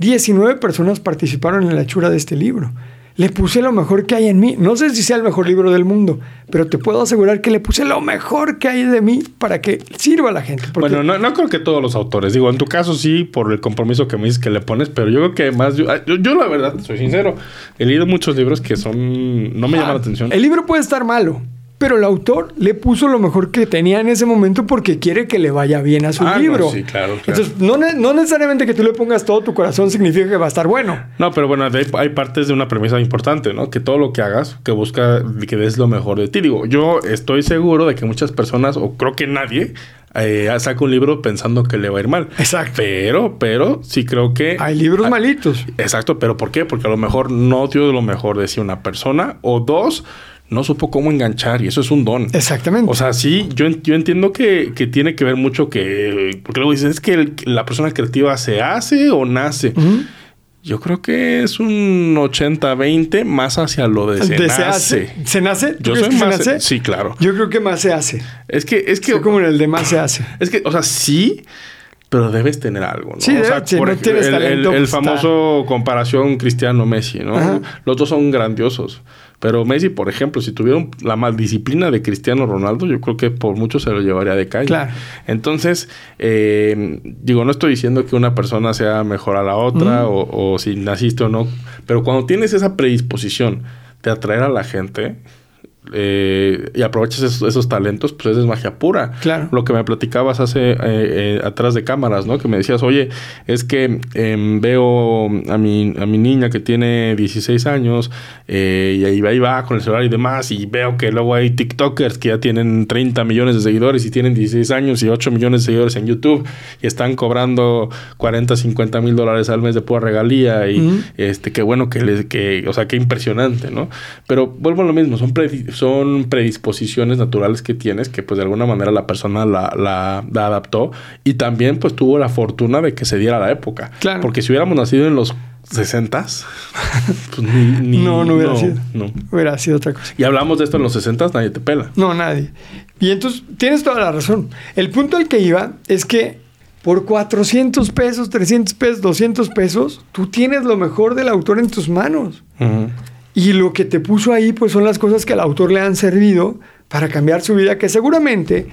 19 personas participaron en la hechura de este libro. Le puse lo mejor que hay en mí. No sé si sea el mejor libro del mundo, pero te puedo asegurar que le puse lo mejor que hay de mí para que sirva a la gente. Porque Bueno, no, no creo que todos los autores. Digo, en tu caso sí, por el compromiso que me dices que le pones, pero yo creo que más. Yo, yo, yo la verdad, soy sincero, he leído muchos libros que son. No me llaman la atención. Ah, El libro puede estar malo, pero el autor le puso lo mejor que tenía en ese momento porque quiere que le vaya bien a su Ah, no, libro. sí, claro, claro. Entonces, no, no necesariamente que tú le pongas todo tu corazón significa que va a estar bueno. No, pero bueno, hay partes de una premisa importante, ¿no? Que todo lo que hagas, que busca que des lo mejor de ti. Digo, yo estoy seguro de que muchas personas, o creo que nadie, eh, saca un libro pensando que le va a ir mal. Exacto. Pero, pero sí creo que. Hay libros malitos. Exacto, pero ¿por qué? Porque a lo mejor no dio lo mejor de sí una persona, o dos, no supo cómo enganchar, y eso es un don. Exactamente. O sea, sí, yo, yo entiendo que, que tiene que ver mucho que. Porque luego dices, es que el- la persona creativa se hace o nace. Yo creo que es un 80-20 más hacia lo de se De se nace. hace. ¿Se nace? ¿Tú Yo crees soy que se más. nace? Sí, claro. Yo creo que más se hace. Es que, es que, Estoy como en el de más se hace. es que, o sea, sí, pero debes tener algo, ¿no? Sí, o sea, por no tienes el, talento, el pues, famoso comparación Cristiano-Messi, ¿no? Ajá. Los dos son grandiosos. Pero Messi, por ejemplo, si tuviera la maldisciplina de Cristiano Ronaldo, yo creo que por mucho se lo llevaría de calle. Claro. Entonces, eh, digo, no estoy diciendo que una persona sea mejor a la otra o, o si naciste o no, pero cuando tienes esa predisposición de atraer a la gente eh, y aprovechas esos, esos talentos, pues es magia pura. Claro. Lo que me platicabas hace eh, eh, atrás de cámaras, ¿no? Que me decías, oye, es que em, veo a mi, a mi niña que tiene 16 años y ahí va, ahí va con el celular y demás, y veo que luego hay TikTokers que ya tienen 30 millones de seguidores y tienen 16 años y 8 millones de seguidores en YouTube y están cobrando 40, 50 mil dólares al mes de pura regalía y este, qué bueno que les, que, o sea, qué impresionante, ¿no? Pero vuelvo a lo mismo, son, predi- son predisposiciones naturales que tienes que pues de alguna manera la persona la, la, la adaptó y también pues tuvo la fortuna de que se diera la época. Claro. Porque si hubiéramos nacido en los 60 pues ni, ni- no, no hubiera sido. no. Hubiera sido otra cosa. Y hablamos de esto en los 60 nadie te pela. No, nadie. Y entonces, tienes toda la razón. El punto al que iba es que por 400 pesos, 300 pesos, 200 pesos, tú tienes lo mejor del autor en tus manos. Ujú. Y lo que te puso ahí, pues son las cosas que al autor le han servido para cambiar su vida, que seguramente,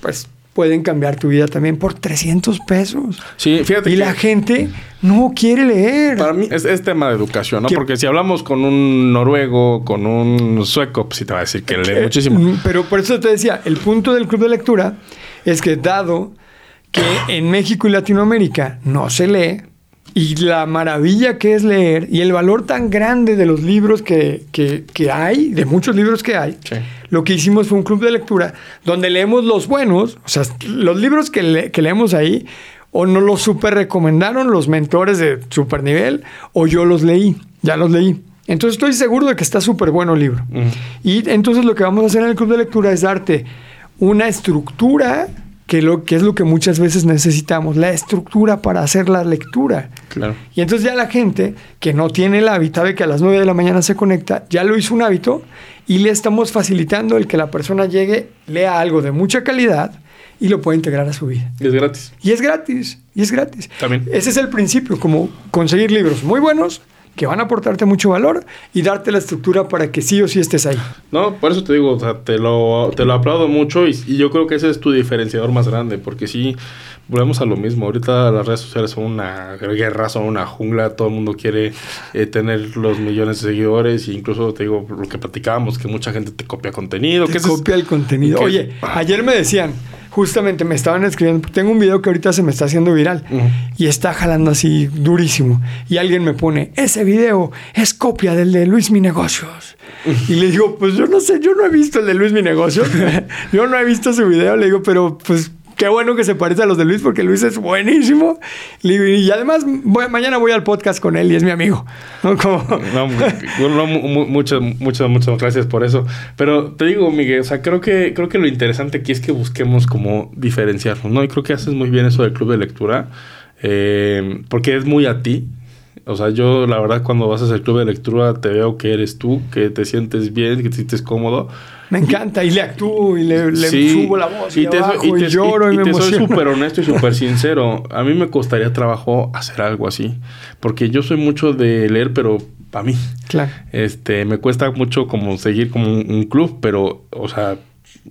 pues pueden cambiar tu vida también por 300 pesos. Sí, fíjate Y que- la gente no quiere leer. Para mí es, es tema de educación, ¿no? Que- Porque si hablamos con un noruego, con un sueco, pues sí te va a decir que lee Eh, muchísimo. mm, Pero por eso te decía, el punto del club de lectura es que dado que en México y Latinoamérica no se lee, y la maravilla que es leer, y el valor tan grande de los libros que, que- que hay, de muchos libros que hay, Sí. lo que hicimos fue un club de lectura donde leemos los buenos, o sea, los libros que, le- que leemos ahí, o nos los super recomendaron los mentores de super nivel, o yo los leí, ya los leí. Entonces estoy seguro de que está súper bueno el libro. Y entonces lo que vamos a hacer en el club de lectura es darte una estructura que, lo, que es lo que muchas veces necesitamos, la estructura para hacer la lectura. Claro. Y entonces ya la gente que no tiene el hábito, sabe que a las 9 de la mañana se conecta, ya lo hizo un hábito y le estamos facilitando el que la persona llegue, lea algo de mucha calidad y lo pueda integrar a su vida. Y es gratis. Y es gratis, y es gratis. También. Ese es el principio, como conseguir libros muy buenos que van a aportarte mucho valor y darte la estructura para que sí o sí estés ahí. No, por eso te digo, o sea, te lo, te lo aplaudo mucho y, y yo creo que ese es tu diferenciador más grande, porque sí, volvemos a lo mismo. Ahorita las redes sociales son una guerra, son una jungla, todo el mundo quiere eh, tener los millones de seguidores e incluso te digo lo que platicábamos, que mucha gente te copia contenido. Te que ese es- copia el contenido. que- Oye, ayer me decían, justamente me estaban escribiendo, tengo un video que ahorita se me está haciendo viral y está jalando así durísimo. Y alguien me pone, ese video es copia del de Luis Mi Negocios. Y le digo, pues yo no sé, yo no he visto el de Luis Mi Negocios. yo no he visto su video. Le digo, pero pues qué bueno que se parece a los de Luis porque Luis es buenísimo. Y además mañana voy al podcast con él y es mi amigo. ¿no? Muchas, muchas, muchas gracias por eso. Pero te digo, Miguel, o sea, creo que, creo que lo interesante aquí es que busquemos como diferenciarnos, ¿no? Y creo que haces muy bien eso del club de lectura, eh, porque es muy a ti. O sea, yo la verdad cuando vas a hacer club de lectura te veo que eres tú, que te sientes bien, que te sientes cómodo. Me encanta y le actúo y le, le Sí, subo la voz y, te le soy- bajo y, te- lloro y, y me te soy emociono. súper honesto y súper sincero. A mí me costaría trabajo hacer algo así. Porque yo soy mucho de leer, pero para mí. Claro. Este, me cuesta mucho como seguir como un, un club, pero, o sea,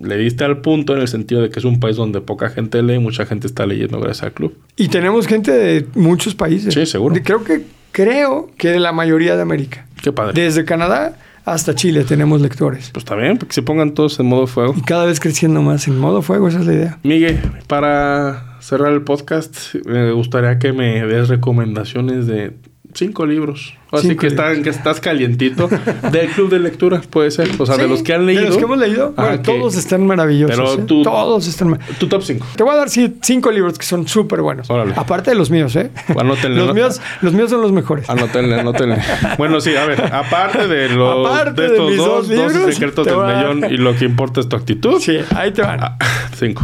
le diste al punto en el sentido de que es un país donde poca gente lee, mucha gente está leyendo gracias al club. Y tenemos gente de muchos países. Sí, seguro. Creo que creo que de la mayoría de América. Qué padre. Desde Canadá hasta Chile tenemos lectores. Pues está bien, porque se pongan todos en modo fuego. Y cada vez creciendo más en modo fuego, esa es la idea. Miguel, para cerrar el podcast, me gustaría que me des recomendaciones de cinco libros. Así Cinco que, están, que estás calientito. Del club de lectura, puede ser. O sea, de los que han leído. De los que hemos leído, Ajá, bueno, todos están maravillosos. Pero ¿eh? tú- Todos están Tu top 5. Te voy a dar sí, cinco libros que son súper buenos. Órale. Aparte de los míos, ¿eh? Anótenle, los, ¿no? míos, los míos son los mejores. Anótenle, anótenle. Bueno, sí, a ver, aparte de los Aparte de de estos mis dos, dos 12 libros, secretos del a- millón y lo que importa es tu actitud. Sí, ahí te van. Ah, cinco.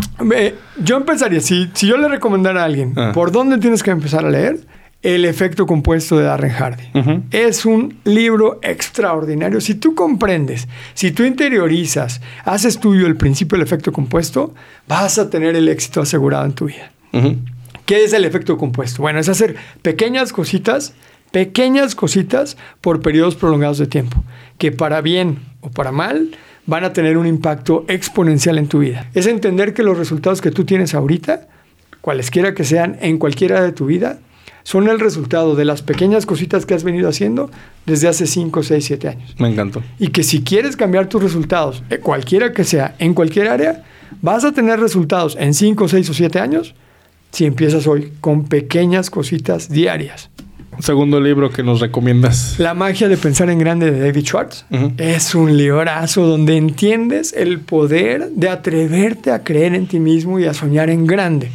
Yo empezaría, si, si yo le recomendara a alguien, Ah. ¿por dónde tienes que empezar a leer? El efecto compuesto de Darren Hardy. Es un libro extraordinario. Si tú comprendes, si tú interiorizas, haces tuyo el principio del efecto compuesto, vas a tener el éxito asegurado en tu vida. ¿Qué es el efecto compuesto? Bueno, es hacer pequeñas cositas, pequeñas cositas por periodos prolongados de tiempo, que para bien o para mal van a tener un impacto exponencial en tu vida. Es entender que los resultados que tú tienes ahorita, cualesquiera que sean en cualquiera de tu vida, son el resultado de las pequeñas cositas que has venido haciendo desde hace 5, 6, 7 años. Me encantó. Y que si quieres cambiar tus resultados, eh, cualquiera que sea, en cualquier área, vas a tener resultados en 5, 6 o 7 años si empiezas hoy con pequeñas cositas diarias. Segundo libro que nos recomiendas. La magia de pensar en grande de David Schwartz es un librazo donde entiendes el poder de atreverte a creer en ti mismo y a soñar en grande.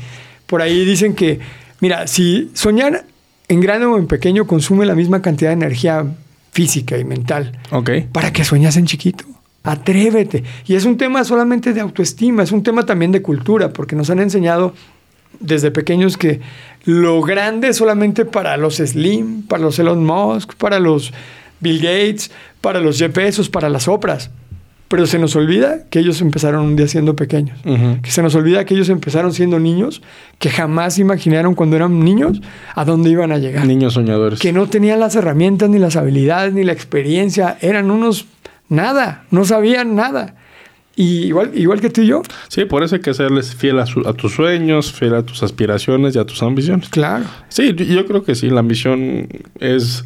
Por ahí dicen que, mira, si soñar en grande o en pequeño consume la misma cantidad de energía física y mental, Ok. ¿Para qué sueñas en chiquito? Atrévete. Y es un tema solamente de autoestima, es un tema también de cultura, porque nos han enseñado desde pequeños que lo grande es solamente para los Slim, para los Elon Musk, para los Bill Gates, para los Jeff Bezos, para las Opras. Pero se nos olvida que ellos empezaron un día siendo pequeños. Que se nos olvida que ellos empezaron siendo niños, que jamás imaginaron cuando eran niños a dónde iban a llegar Niños soñadores. que no tenían las herramientas, ni las habilidades, ni la experiencia. Eran unos nada, no sabían nada. Y igual, igual que tú y yo, Sí, por eso hay que serles fiel a, su- a tus sueños, fiel a tus aspiraciones y a tus ambiciones. claro. Sí, yo, yo creo que sí, la ambición es,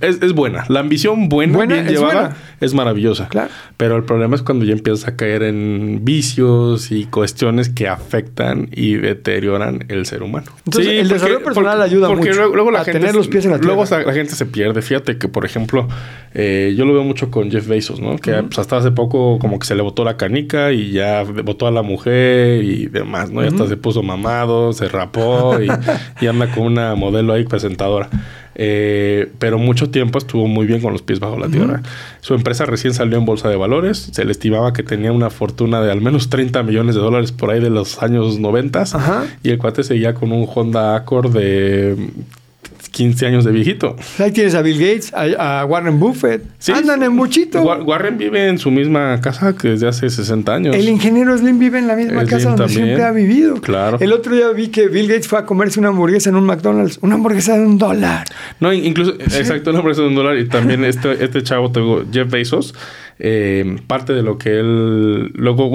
es, es buena. La ambición buena, Buena, bien llevada, buena. Es maravillosa. Claro. Pero el problema es cuando ya empiezas a caer en vicios y cuestiones que afectan y deterioran el ser humano. Entonces, el desarrollo personal ayuda mucho luego, luego la a gente tener los pies en la Luego tierra. la gente se pierde. Fíjate que, por ejemplo, eh, yo lo veo mucho con Jeff Bezos, ¿no? Que pues, hasta hace poco como que se le botó la canica y ya botó a la mujer y demás, ¿no? Y hasta se puso mamado, se rapó y, y anda con una modelo ahí presentadora. Eh, pero mucho tiempo estuvo muy bien con los pies bajo la tierra. Su empresa recién salió en bolsa de valores. Se le estimaba que tenía una fortuna de al menos 30 millones de dólares por ahí de los años 90. Ajá. Y el cuate seguía con un Honda Accord de 15 años de viejito. Ahí tienes a Bill Gates, a, a Warren Buffett. Sí. Andan en muchito. Wa- Warren vive en su misma casa que desde hace 60 años. El ingeniero Slim vive en la misma casa donde también. siempre ha vivido. Claro. El otro día vi que Bill Gates fue a comerse una hamburguesa en un McDonald's. Una hamburguesa de un dólar. No, in- incluso, exacto, nombre es de un dólar. Y también este, este chavo, tengo, Jeff Bezos, eh, parte de lo que él. Luego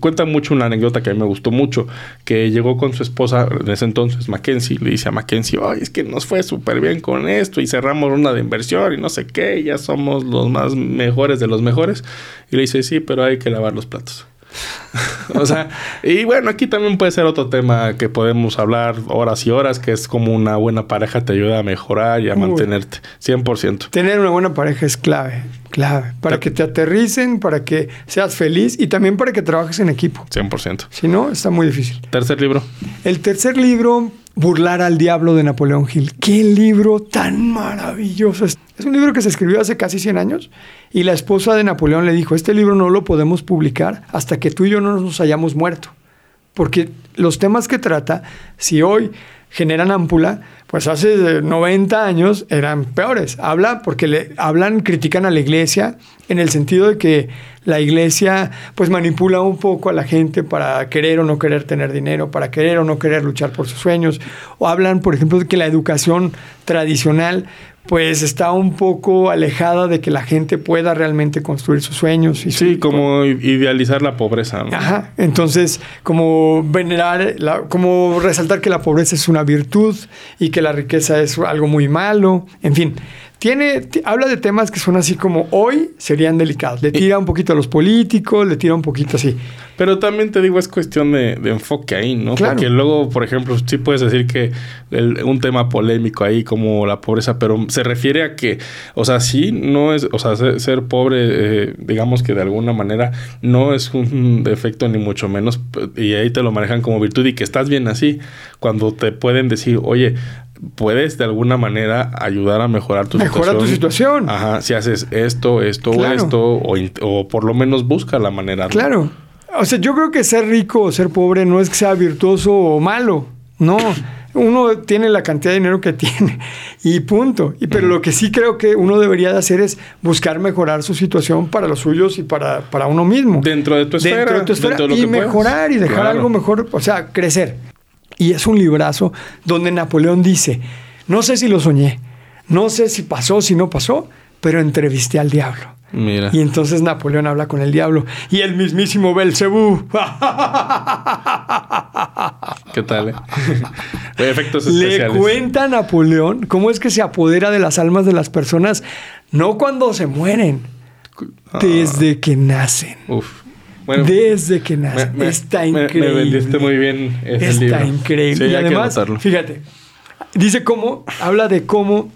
cuenta mucho una anécdota que a mí me gustó mucho. Que llegó con su esposa en ese entonces, Mackenzie. Le dice a Mackenzie: Ay, es que nos fue súper bien con esto. Y cerramos una de inversión y no sé qué. Ya somos los más mejores de los mejores. Y le dice: Sí, pero hay que lavar los platos. o sea, y bueno, aquí también puede ser otro tema que podemos hablar horas y horas, que es como una buena pareja te ayuda a mejorar y a Uy. mantenerte. 100%. Tener una buena pareja es clave. Clave. Para que te aterricen, para que seas feliz y también para que trabajes en equipo. 100%. Si no, está muy difícil. Tercer libro. El tercer libro, Burlar al Diablo de Napoleón Hill. Qué libro tan maravilloso. Es un libro que se escribió hace casi 100 años y la esposa de Napoleón le dijo, este libro no lo podemos publicar hasta que tú y yo no nos hayamos muerto. Porque los temas que trata, si hoy generan ámpula, pues hace 90 años eran peores. Habla porque le hablan, critican a la iglesia en el sentido de que la iglesia pues manipula un poco a la gente para querer o no querer tener dinero, para querer o no querer luchar por sus sueños. O hablan, por ejemplo, de que la educación tradicional pues está un poco alejada de que la gente pueda realmente construir sus sueños. Y Sí, su- como idealizar la pobreza. ¿no? Ajá, entonces como venerar, la- como resaltar que la pobreza es una virtud y que la riqueza es algo muy malo, en fin. Tiene, ti- habla de temas que son así como hoy serían delicados. Le tira un poquito a los políticos, le tira un poquito así. Pero también te digo, es cuestión de, de enfoque ahí, ¿no? Claro. Porque luego, por ejemplo, sí puedes decir que el- un tema polémico ahí como la pobreza, pero se refiere a que, o sea, sí, no es, o sea, ser, ser pobre, eh, digamos que de alguna manera no es un defecto ni mucho menos, y ahí te lo manejan como virtud y que estás bien así, cuando te pueden decir, oye, puedes de alguna manera ayudar a mejorar tu Mejora situación. tu situación. Ajá, si haces esto, esto Claro. o esto, o, por lo menos busca la manera. Claro. O sea, yo creo que ser rico o ser pobre no es que sea virtuoso o malo. No. Uno tiene la cantidad de dinero que tiene y punto. Y, pero lo que sí creo que uno debería de hacer es buscar mejorar su situación para los suyos y para, para uno mismo. Dentro de tu esfera. Dentro de tu esfera dentro de lo y que puedas. mejorar y dejar Claro. algo mejor, o sea, crecer. Y es un librazo donde Napoleón dice, no sé si lo soñé, no sé si pasó, si no pasó, pero entrevisté al diablo. Mira. Y entonces Napoleón habla con el diablo y el mismísimo Belcebú ¿Qué tal? eh? Efectos le especiales. cuenta a Napoleón cómo es que se apodera de las almas de las personas, no cuando se mueren, Ah, desde que nacen. Uf. Bueno, desde que me, nacen. me- Está me- increíble. Me vendiste muy bien ese Está libro. increíble. Sí, y además, fíjate, dice cómo, habla de cómo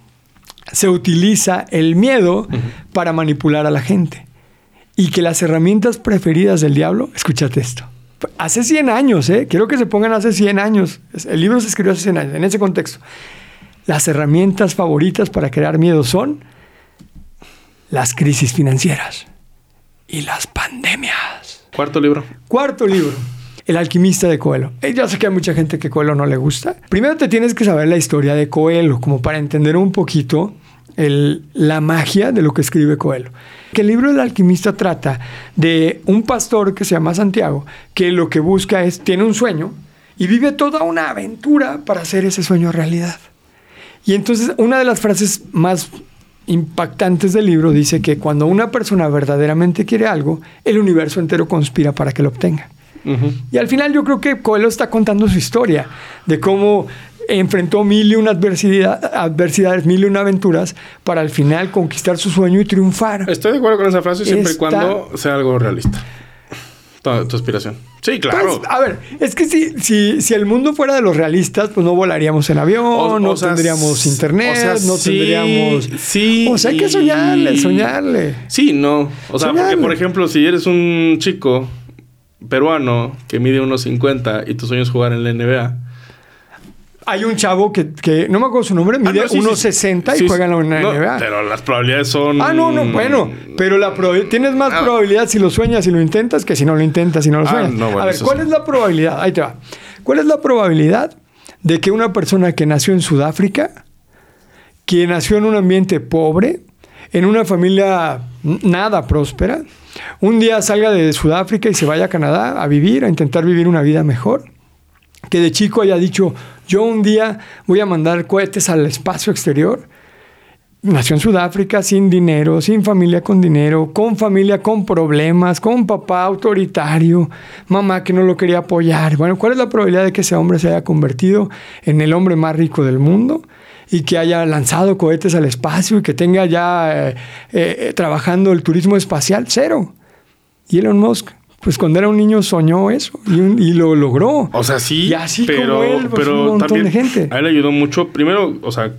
se utiliza el miedo para manipular a la gente. Y que las herramientas preferidas del diablo, escúchate esto. Hace 100 años, ¿eh? Quiero que se pongan hace 100 años. El libro se escribió hace 100 años, en ese contexto. Las herramientas favoritas para crear miedo son las crisis financieras y las pandemias. Cuarto libro. Cuarto libro. El alquimista de Coelho. Eh, Ya sé que hay mucha gente que Coelho no le gusta. Primero te tienes que saber la historia de Coelho, como para entender un poquito la magia de lo que escribe Coelho. Que el libro del alquimista trata de un pastor que se llama Santiago, que lo que busca es, tiene un sueño y vive toda una aventura para hacer ese sueño realidad. Y entonces una de las frases más impactantes del libro dice que cuando una persona verdaderamente quiere algo, el universo entero conspira para que lo obtenga. Y al final yo creo que Coelho está contando su historia de cómo enfrentó mil y una adversidad- adversidades, mil y una aventuras para al final conquistar su sueño y triunfar. Estoy de acuerdo con esa frase siempre y cuando sea algo realista. Tu, tu aspiración. Sí, claro. Pues, a ver, es que si, si, si el mundo fuera de los realistas, pues no volaríamos en avión, O- no o sea, tendríamos internet, o sea, no sí, tendríamos... sí, O sea, hay que soñarle, soñarle. Sí, no. O sea, porque, Soñarle. por ejemplo, si eres un chico peruano que mide unos 50 y tu sueño es jugar en la NBA, Hay un chavo que, que no me acuerdo su nombre, mide Ah, no, sí, sí, 1.60 sí, y juega en la no, NBA. Pero las probabilidades son. Ah, no, no, bueno, pero la tienes más Ah. probabilidad si lo sueñas y lo intentas que si no lo intentas y no lo Ah, sueñas. no, bueno, a ver, ¿cuál sí. es la probabilidad? Ahí te va. ¿Cuál es la probabilidad de que una persona que nació en Sudáfrica, que nació en un ambiente pobre, en una familia nada próspera, un día salga de Sudáfrica y se vaya a Canadá a vivir, a intentar vivir una vida mejor? Que de chico haya dicho, yo un día voy a mandar cohetes al espacio exterior nació en Sudáfrica sin dinero, sin familia con dinero, con familia con problemas, con papá autoritario, mamá que no lo quería apoyar. Bueno, ¿cuál es la probabilidad de que ese hombre se haya convertido en el hombre más rico del mundo? Y que haya lanzado cohetes al espacio y que tenga ya eh, eh, trabajando el turismo espacial, cero. Y Elon Musk, pues cuando era un niño soñó eso y, un- y lo logró. O sea, sí, Y así pero, como él, pues, pero un montón también de gente. a él le ayudó mucho. Primero, o sea,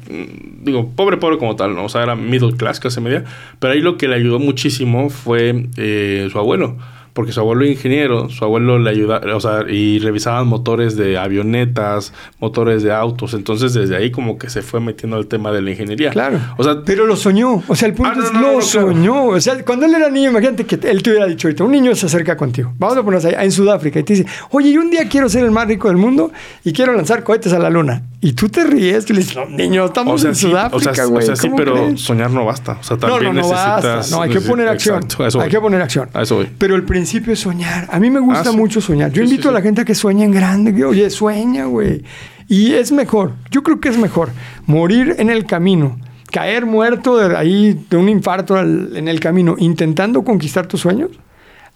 digo, pobre, pobre como tal, ¿no? O sea, era middle class, clase media. Pero ahí lo que le ayudó muchísimo fue eh, su abuelo. Porque su abuelo era ingeniero, su abuelo le ayudaba, o sea, y revisaban motores de avionetas, motores de autos. Entonces, desde ahí como que se fue metiendo al tema de la ingeniería. Claro. O sea, pero lo soñó. O sea, el punto Ah, no, es no, lo no, claro. soñó. O sea, cuando él era niño, imagínate que él te hubiera dicho ahorita, un niño se acerca contigo. Vamos a ponernos ahí en Sudáfrica y te dice, oye, yo un día quiero ser el más rico del mundo y quiero lanzar cohetes a la luna. Y tú te ríes y le dices, no, niño, estamos o sea, en sí, o Sudáfrica, sea, o güey. sea, sí, ¿cómo pero crees?". soñar no basta. O sea, también necesitas... No, hay que poner acción. Exacto, hay que poner acción. A eso voy. Pero el principio es soñar. A mí me gusta Ah, sí. mucho soñar. Yo Sí, sí, invito a la gente a que sueñe en grande. Oye, sueña, güey. Y es mejor. Yo creo que es mejor morir en el camino, caer muerto de ahí de un infarto al- en el camino, intentando conquistar tus sueños,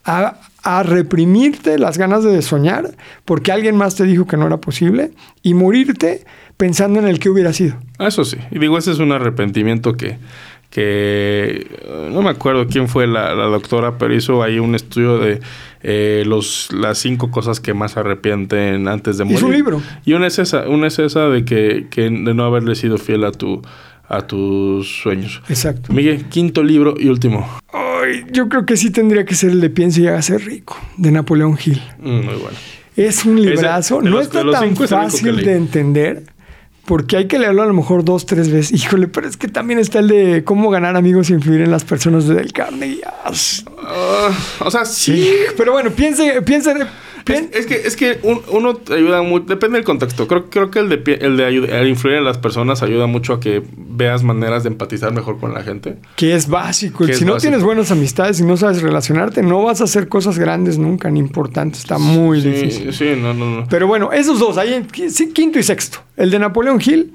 a, a reprimirte las ganas de soñar porque alguien más te dijo que no era posible y morirte pensando en el que hubiera sido. Ah, Eso sí. Y digo, ese es un arrepentimiento que, que eh, no me acuerdo quién fue la, la doctora, pero hizo ahí un estudio de eh, los, las cinco cosas que más arrepienten antes de morir. Hizo un libro. Y una es esa, una es esa de que, que de no haberle sido fiel a tu a tus sueños. Exacto. Miguel, quinto libro y último. Ay, yo creo que sí tendría que ser el de Piense y hágase rico, de Napoleón Hill. Mm, muy bueno. Es un librazo. no los- está tan es fácil de entender. Porque hay que leerlo a lo mejor dos, tres veces. Híjole, pero es que también está el de cómo ganar amigos e influir en las personas de Del Carnegie. Ah, Ah, o sea, sí. Pero bueno, piense, piense, Es, que, es que un- uno ayuda mucho, depende del contexto. Creo, creo que el de, el de el influir en las personas ayuda mucho a que veas maneras de empatizar mejor con la gente. que es básico. Que si es no básico. tienes buenas amistades y no sabes relacionarte, no vas a hacer cosas grandes nunca, ni importantes. Está muy sí, difícil. Sí, no, no, no. Pero bueno, esos dos, ahí quinto y sexto. El de Napoleón Hill,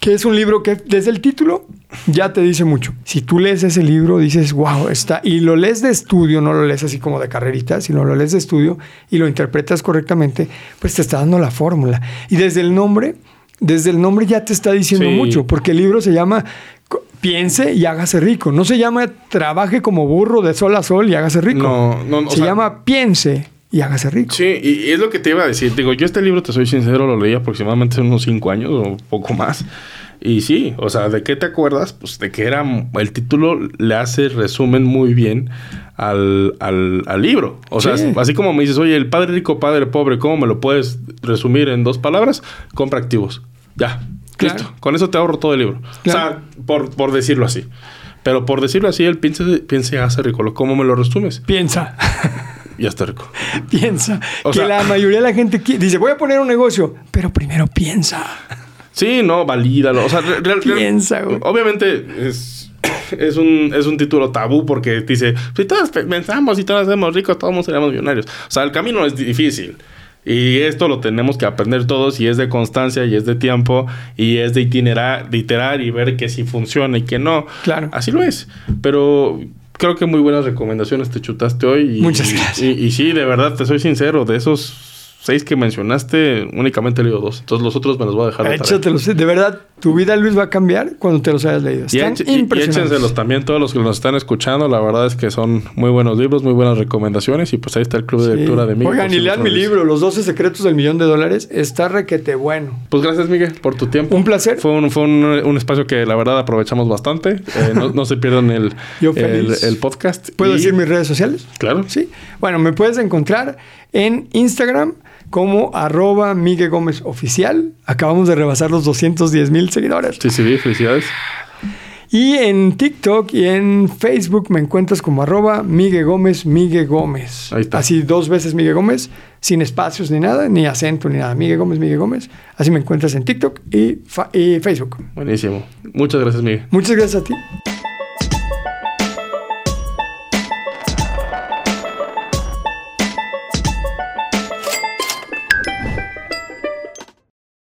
que es un libro que desde el título ya te dice mucho. Si tú lees ese libro, dices, wow, está. Y lo lees de estudio, no lo lees así como de carrerita, sino lo lees de estudio y lo interpretas correctamente, pues te está dando la fórmula. Y desde el nombre, desde el nombre ya te está diciendo Sí. mucho, porque el libro se llama Piense y hágase rico. No se llama Trabaje como burro de sol a sol y hágase rico. No, no, o se sea- llama Piense y hágase rico. Sí, y, y es lo que te iba a decir. Digo, yo este libro, te soy sincero, lo leí aproximadamente hace unos cinco años o poco más. Y sí, o sea, ¿de qué te acuerdas? Pues de que era... El título le hace resumen muy bien al, al, al libro. O sea, Sí. así como me dices, oye, el padre rico, padre pobre, ¿cómo me lo puedes resumir en dos palabras? Compra activos. Ya. Claro. Listo. Con eso te ahorro todo el libro. Claro. O sea, por, por decirlo así. Pero por decirlo así, el piense, piense hace rico. ¿Cómo me lo resumes? Piensa. Ya está rico. piensa. O que sea- la mayoría de la gente dice, voy a poner un negocio, pero primero piensa. Sí, no, valídalo. O sea, re- real- real- Piensa, güey. Obviamente es, es, un, es un título tabú porque dice, si todos pe- pensamos y todos hacemos ricos, todos seremos millonarios. O sea, el camino es difícil. Y esto lo tenemos que aprender todos y es de constancia y es de tiempo y es de itinerar, de iterar y ver que si funciona y que no. Claro. Así lo es. Pero creo que muy buenas recomendaciones te chutaste hoy. Y, Muchas gracias. Y, y sí, de verdad, te soy sincero, de esos seis que mencionaste, únicamente he leído dos. Entonces los otros me los voy a dejar de tarea. Échatelos. De verdad, tu vida, Luis, va a cambiar cuando te los hayas leído. Y, Están y- y impresionantes. échenselos también todos los que nos están escuchando. La verdad es que son muy buenos libros, muy buenas recomendaciones. Y pues ahí está el club de Sí. lectura de Miguel. Oigan, y lean mi libro, Los 12 secretos del millón de dólares. Está requete bueno. Pues gracias, Miguel, por tu tiempo. Un placer. Fue un, fue un, un espacio que la verdad aprovechamos bastante. Eh, no, no se pierdan el, Yo el, podcast. ¿Puedo Y- decir mis redes sociales? Claro. Sí. Bueno, me puedes encontrar en Instagram como arroba Miguel Gómez Oficial. Acabamos de rebasar los 210 mil seguidores. Sí, sí, felicidades. Y en TikTok y en Facebook me encuentras como arroba Miguel Gómez, Miguel Gómez. Ahí está. Así dos veces Miguel Gómez, sin espacios ni nada, ni acento ni nada. Miguel Gómez, Miguel Gómez. Así me encuentras en TikTok y, y Facebook. Buenísimo. Muchas gracias, Miguel. Muchas gracias a ti.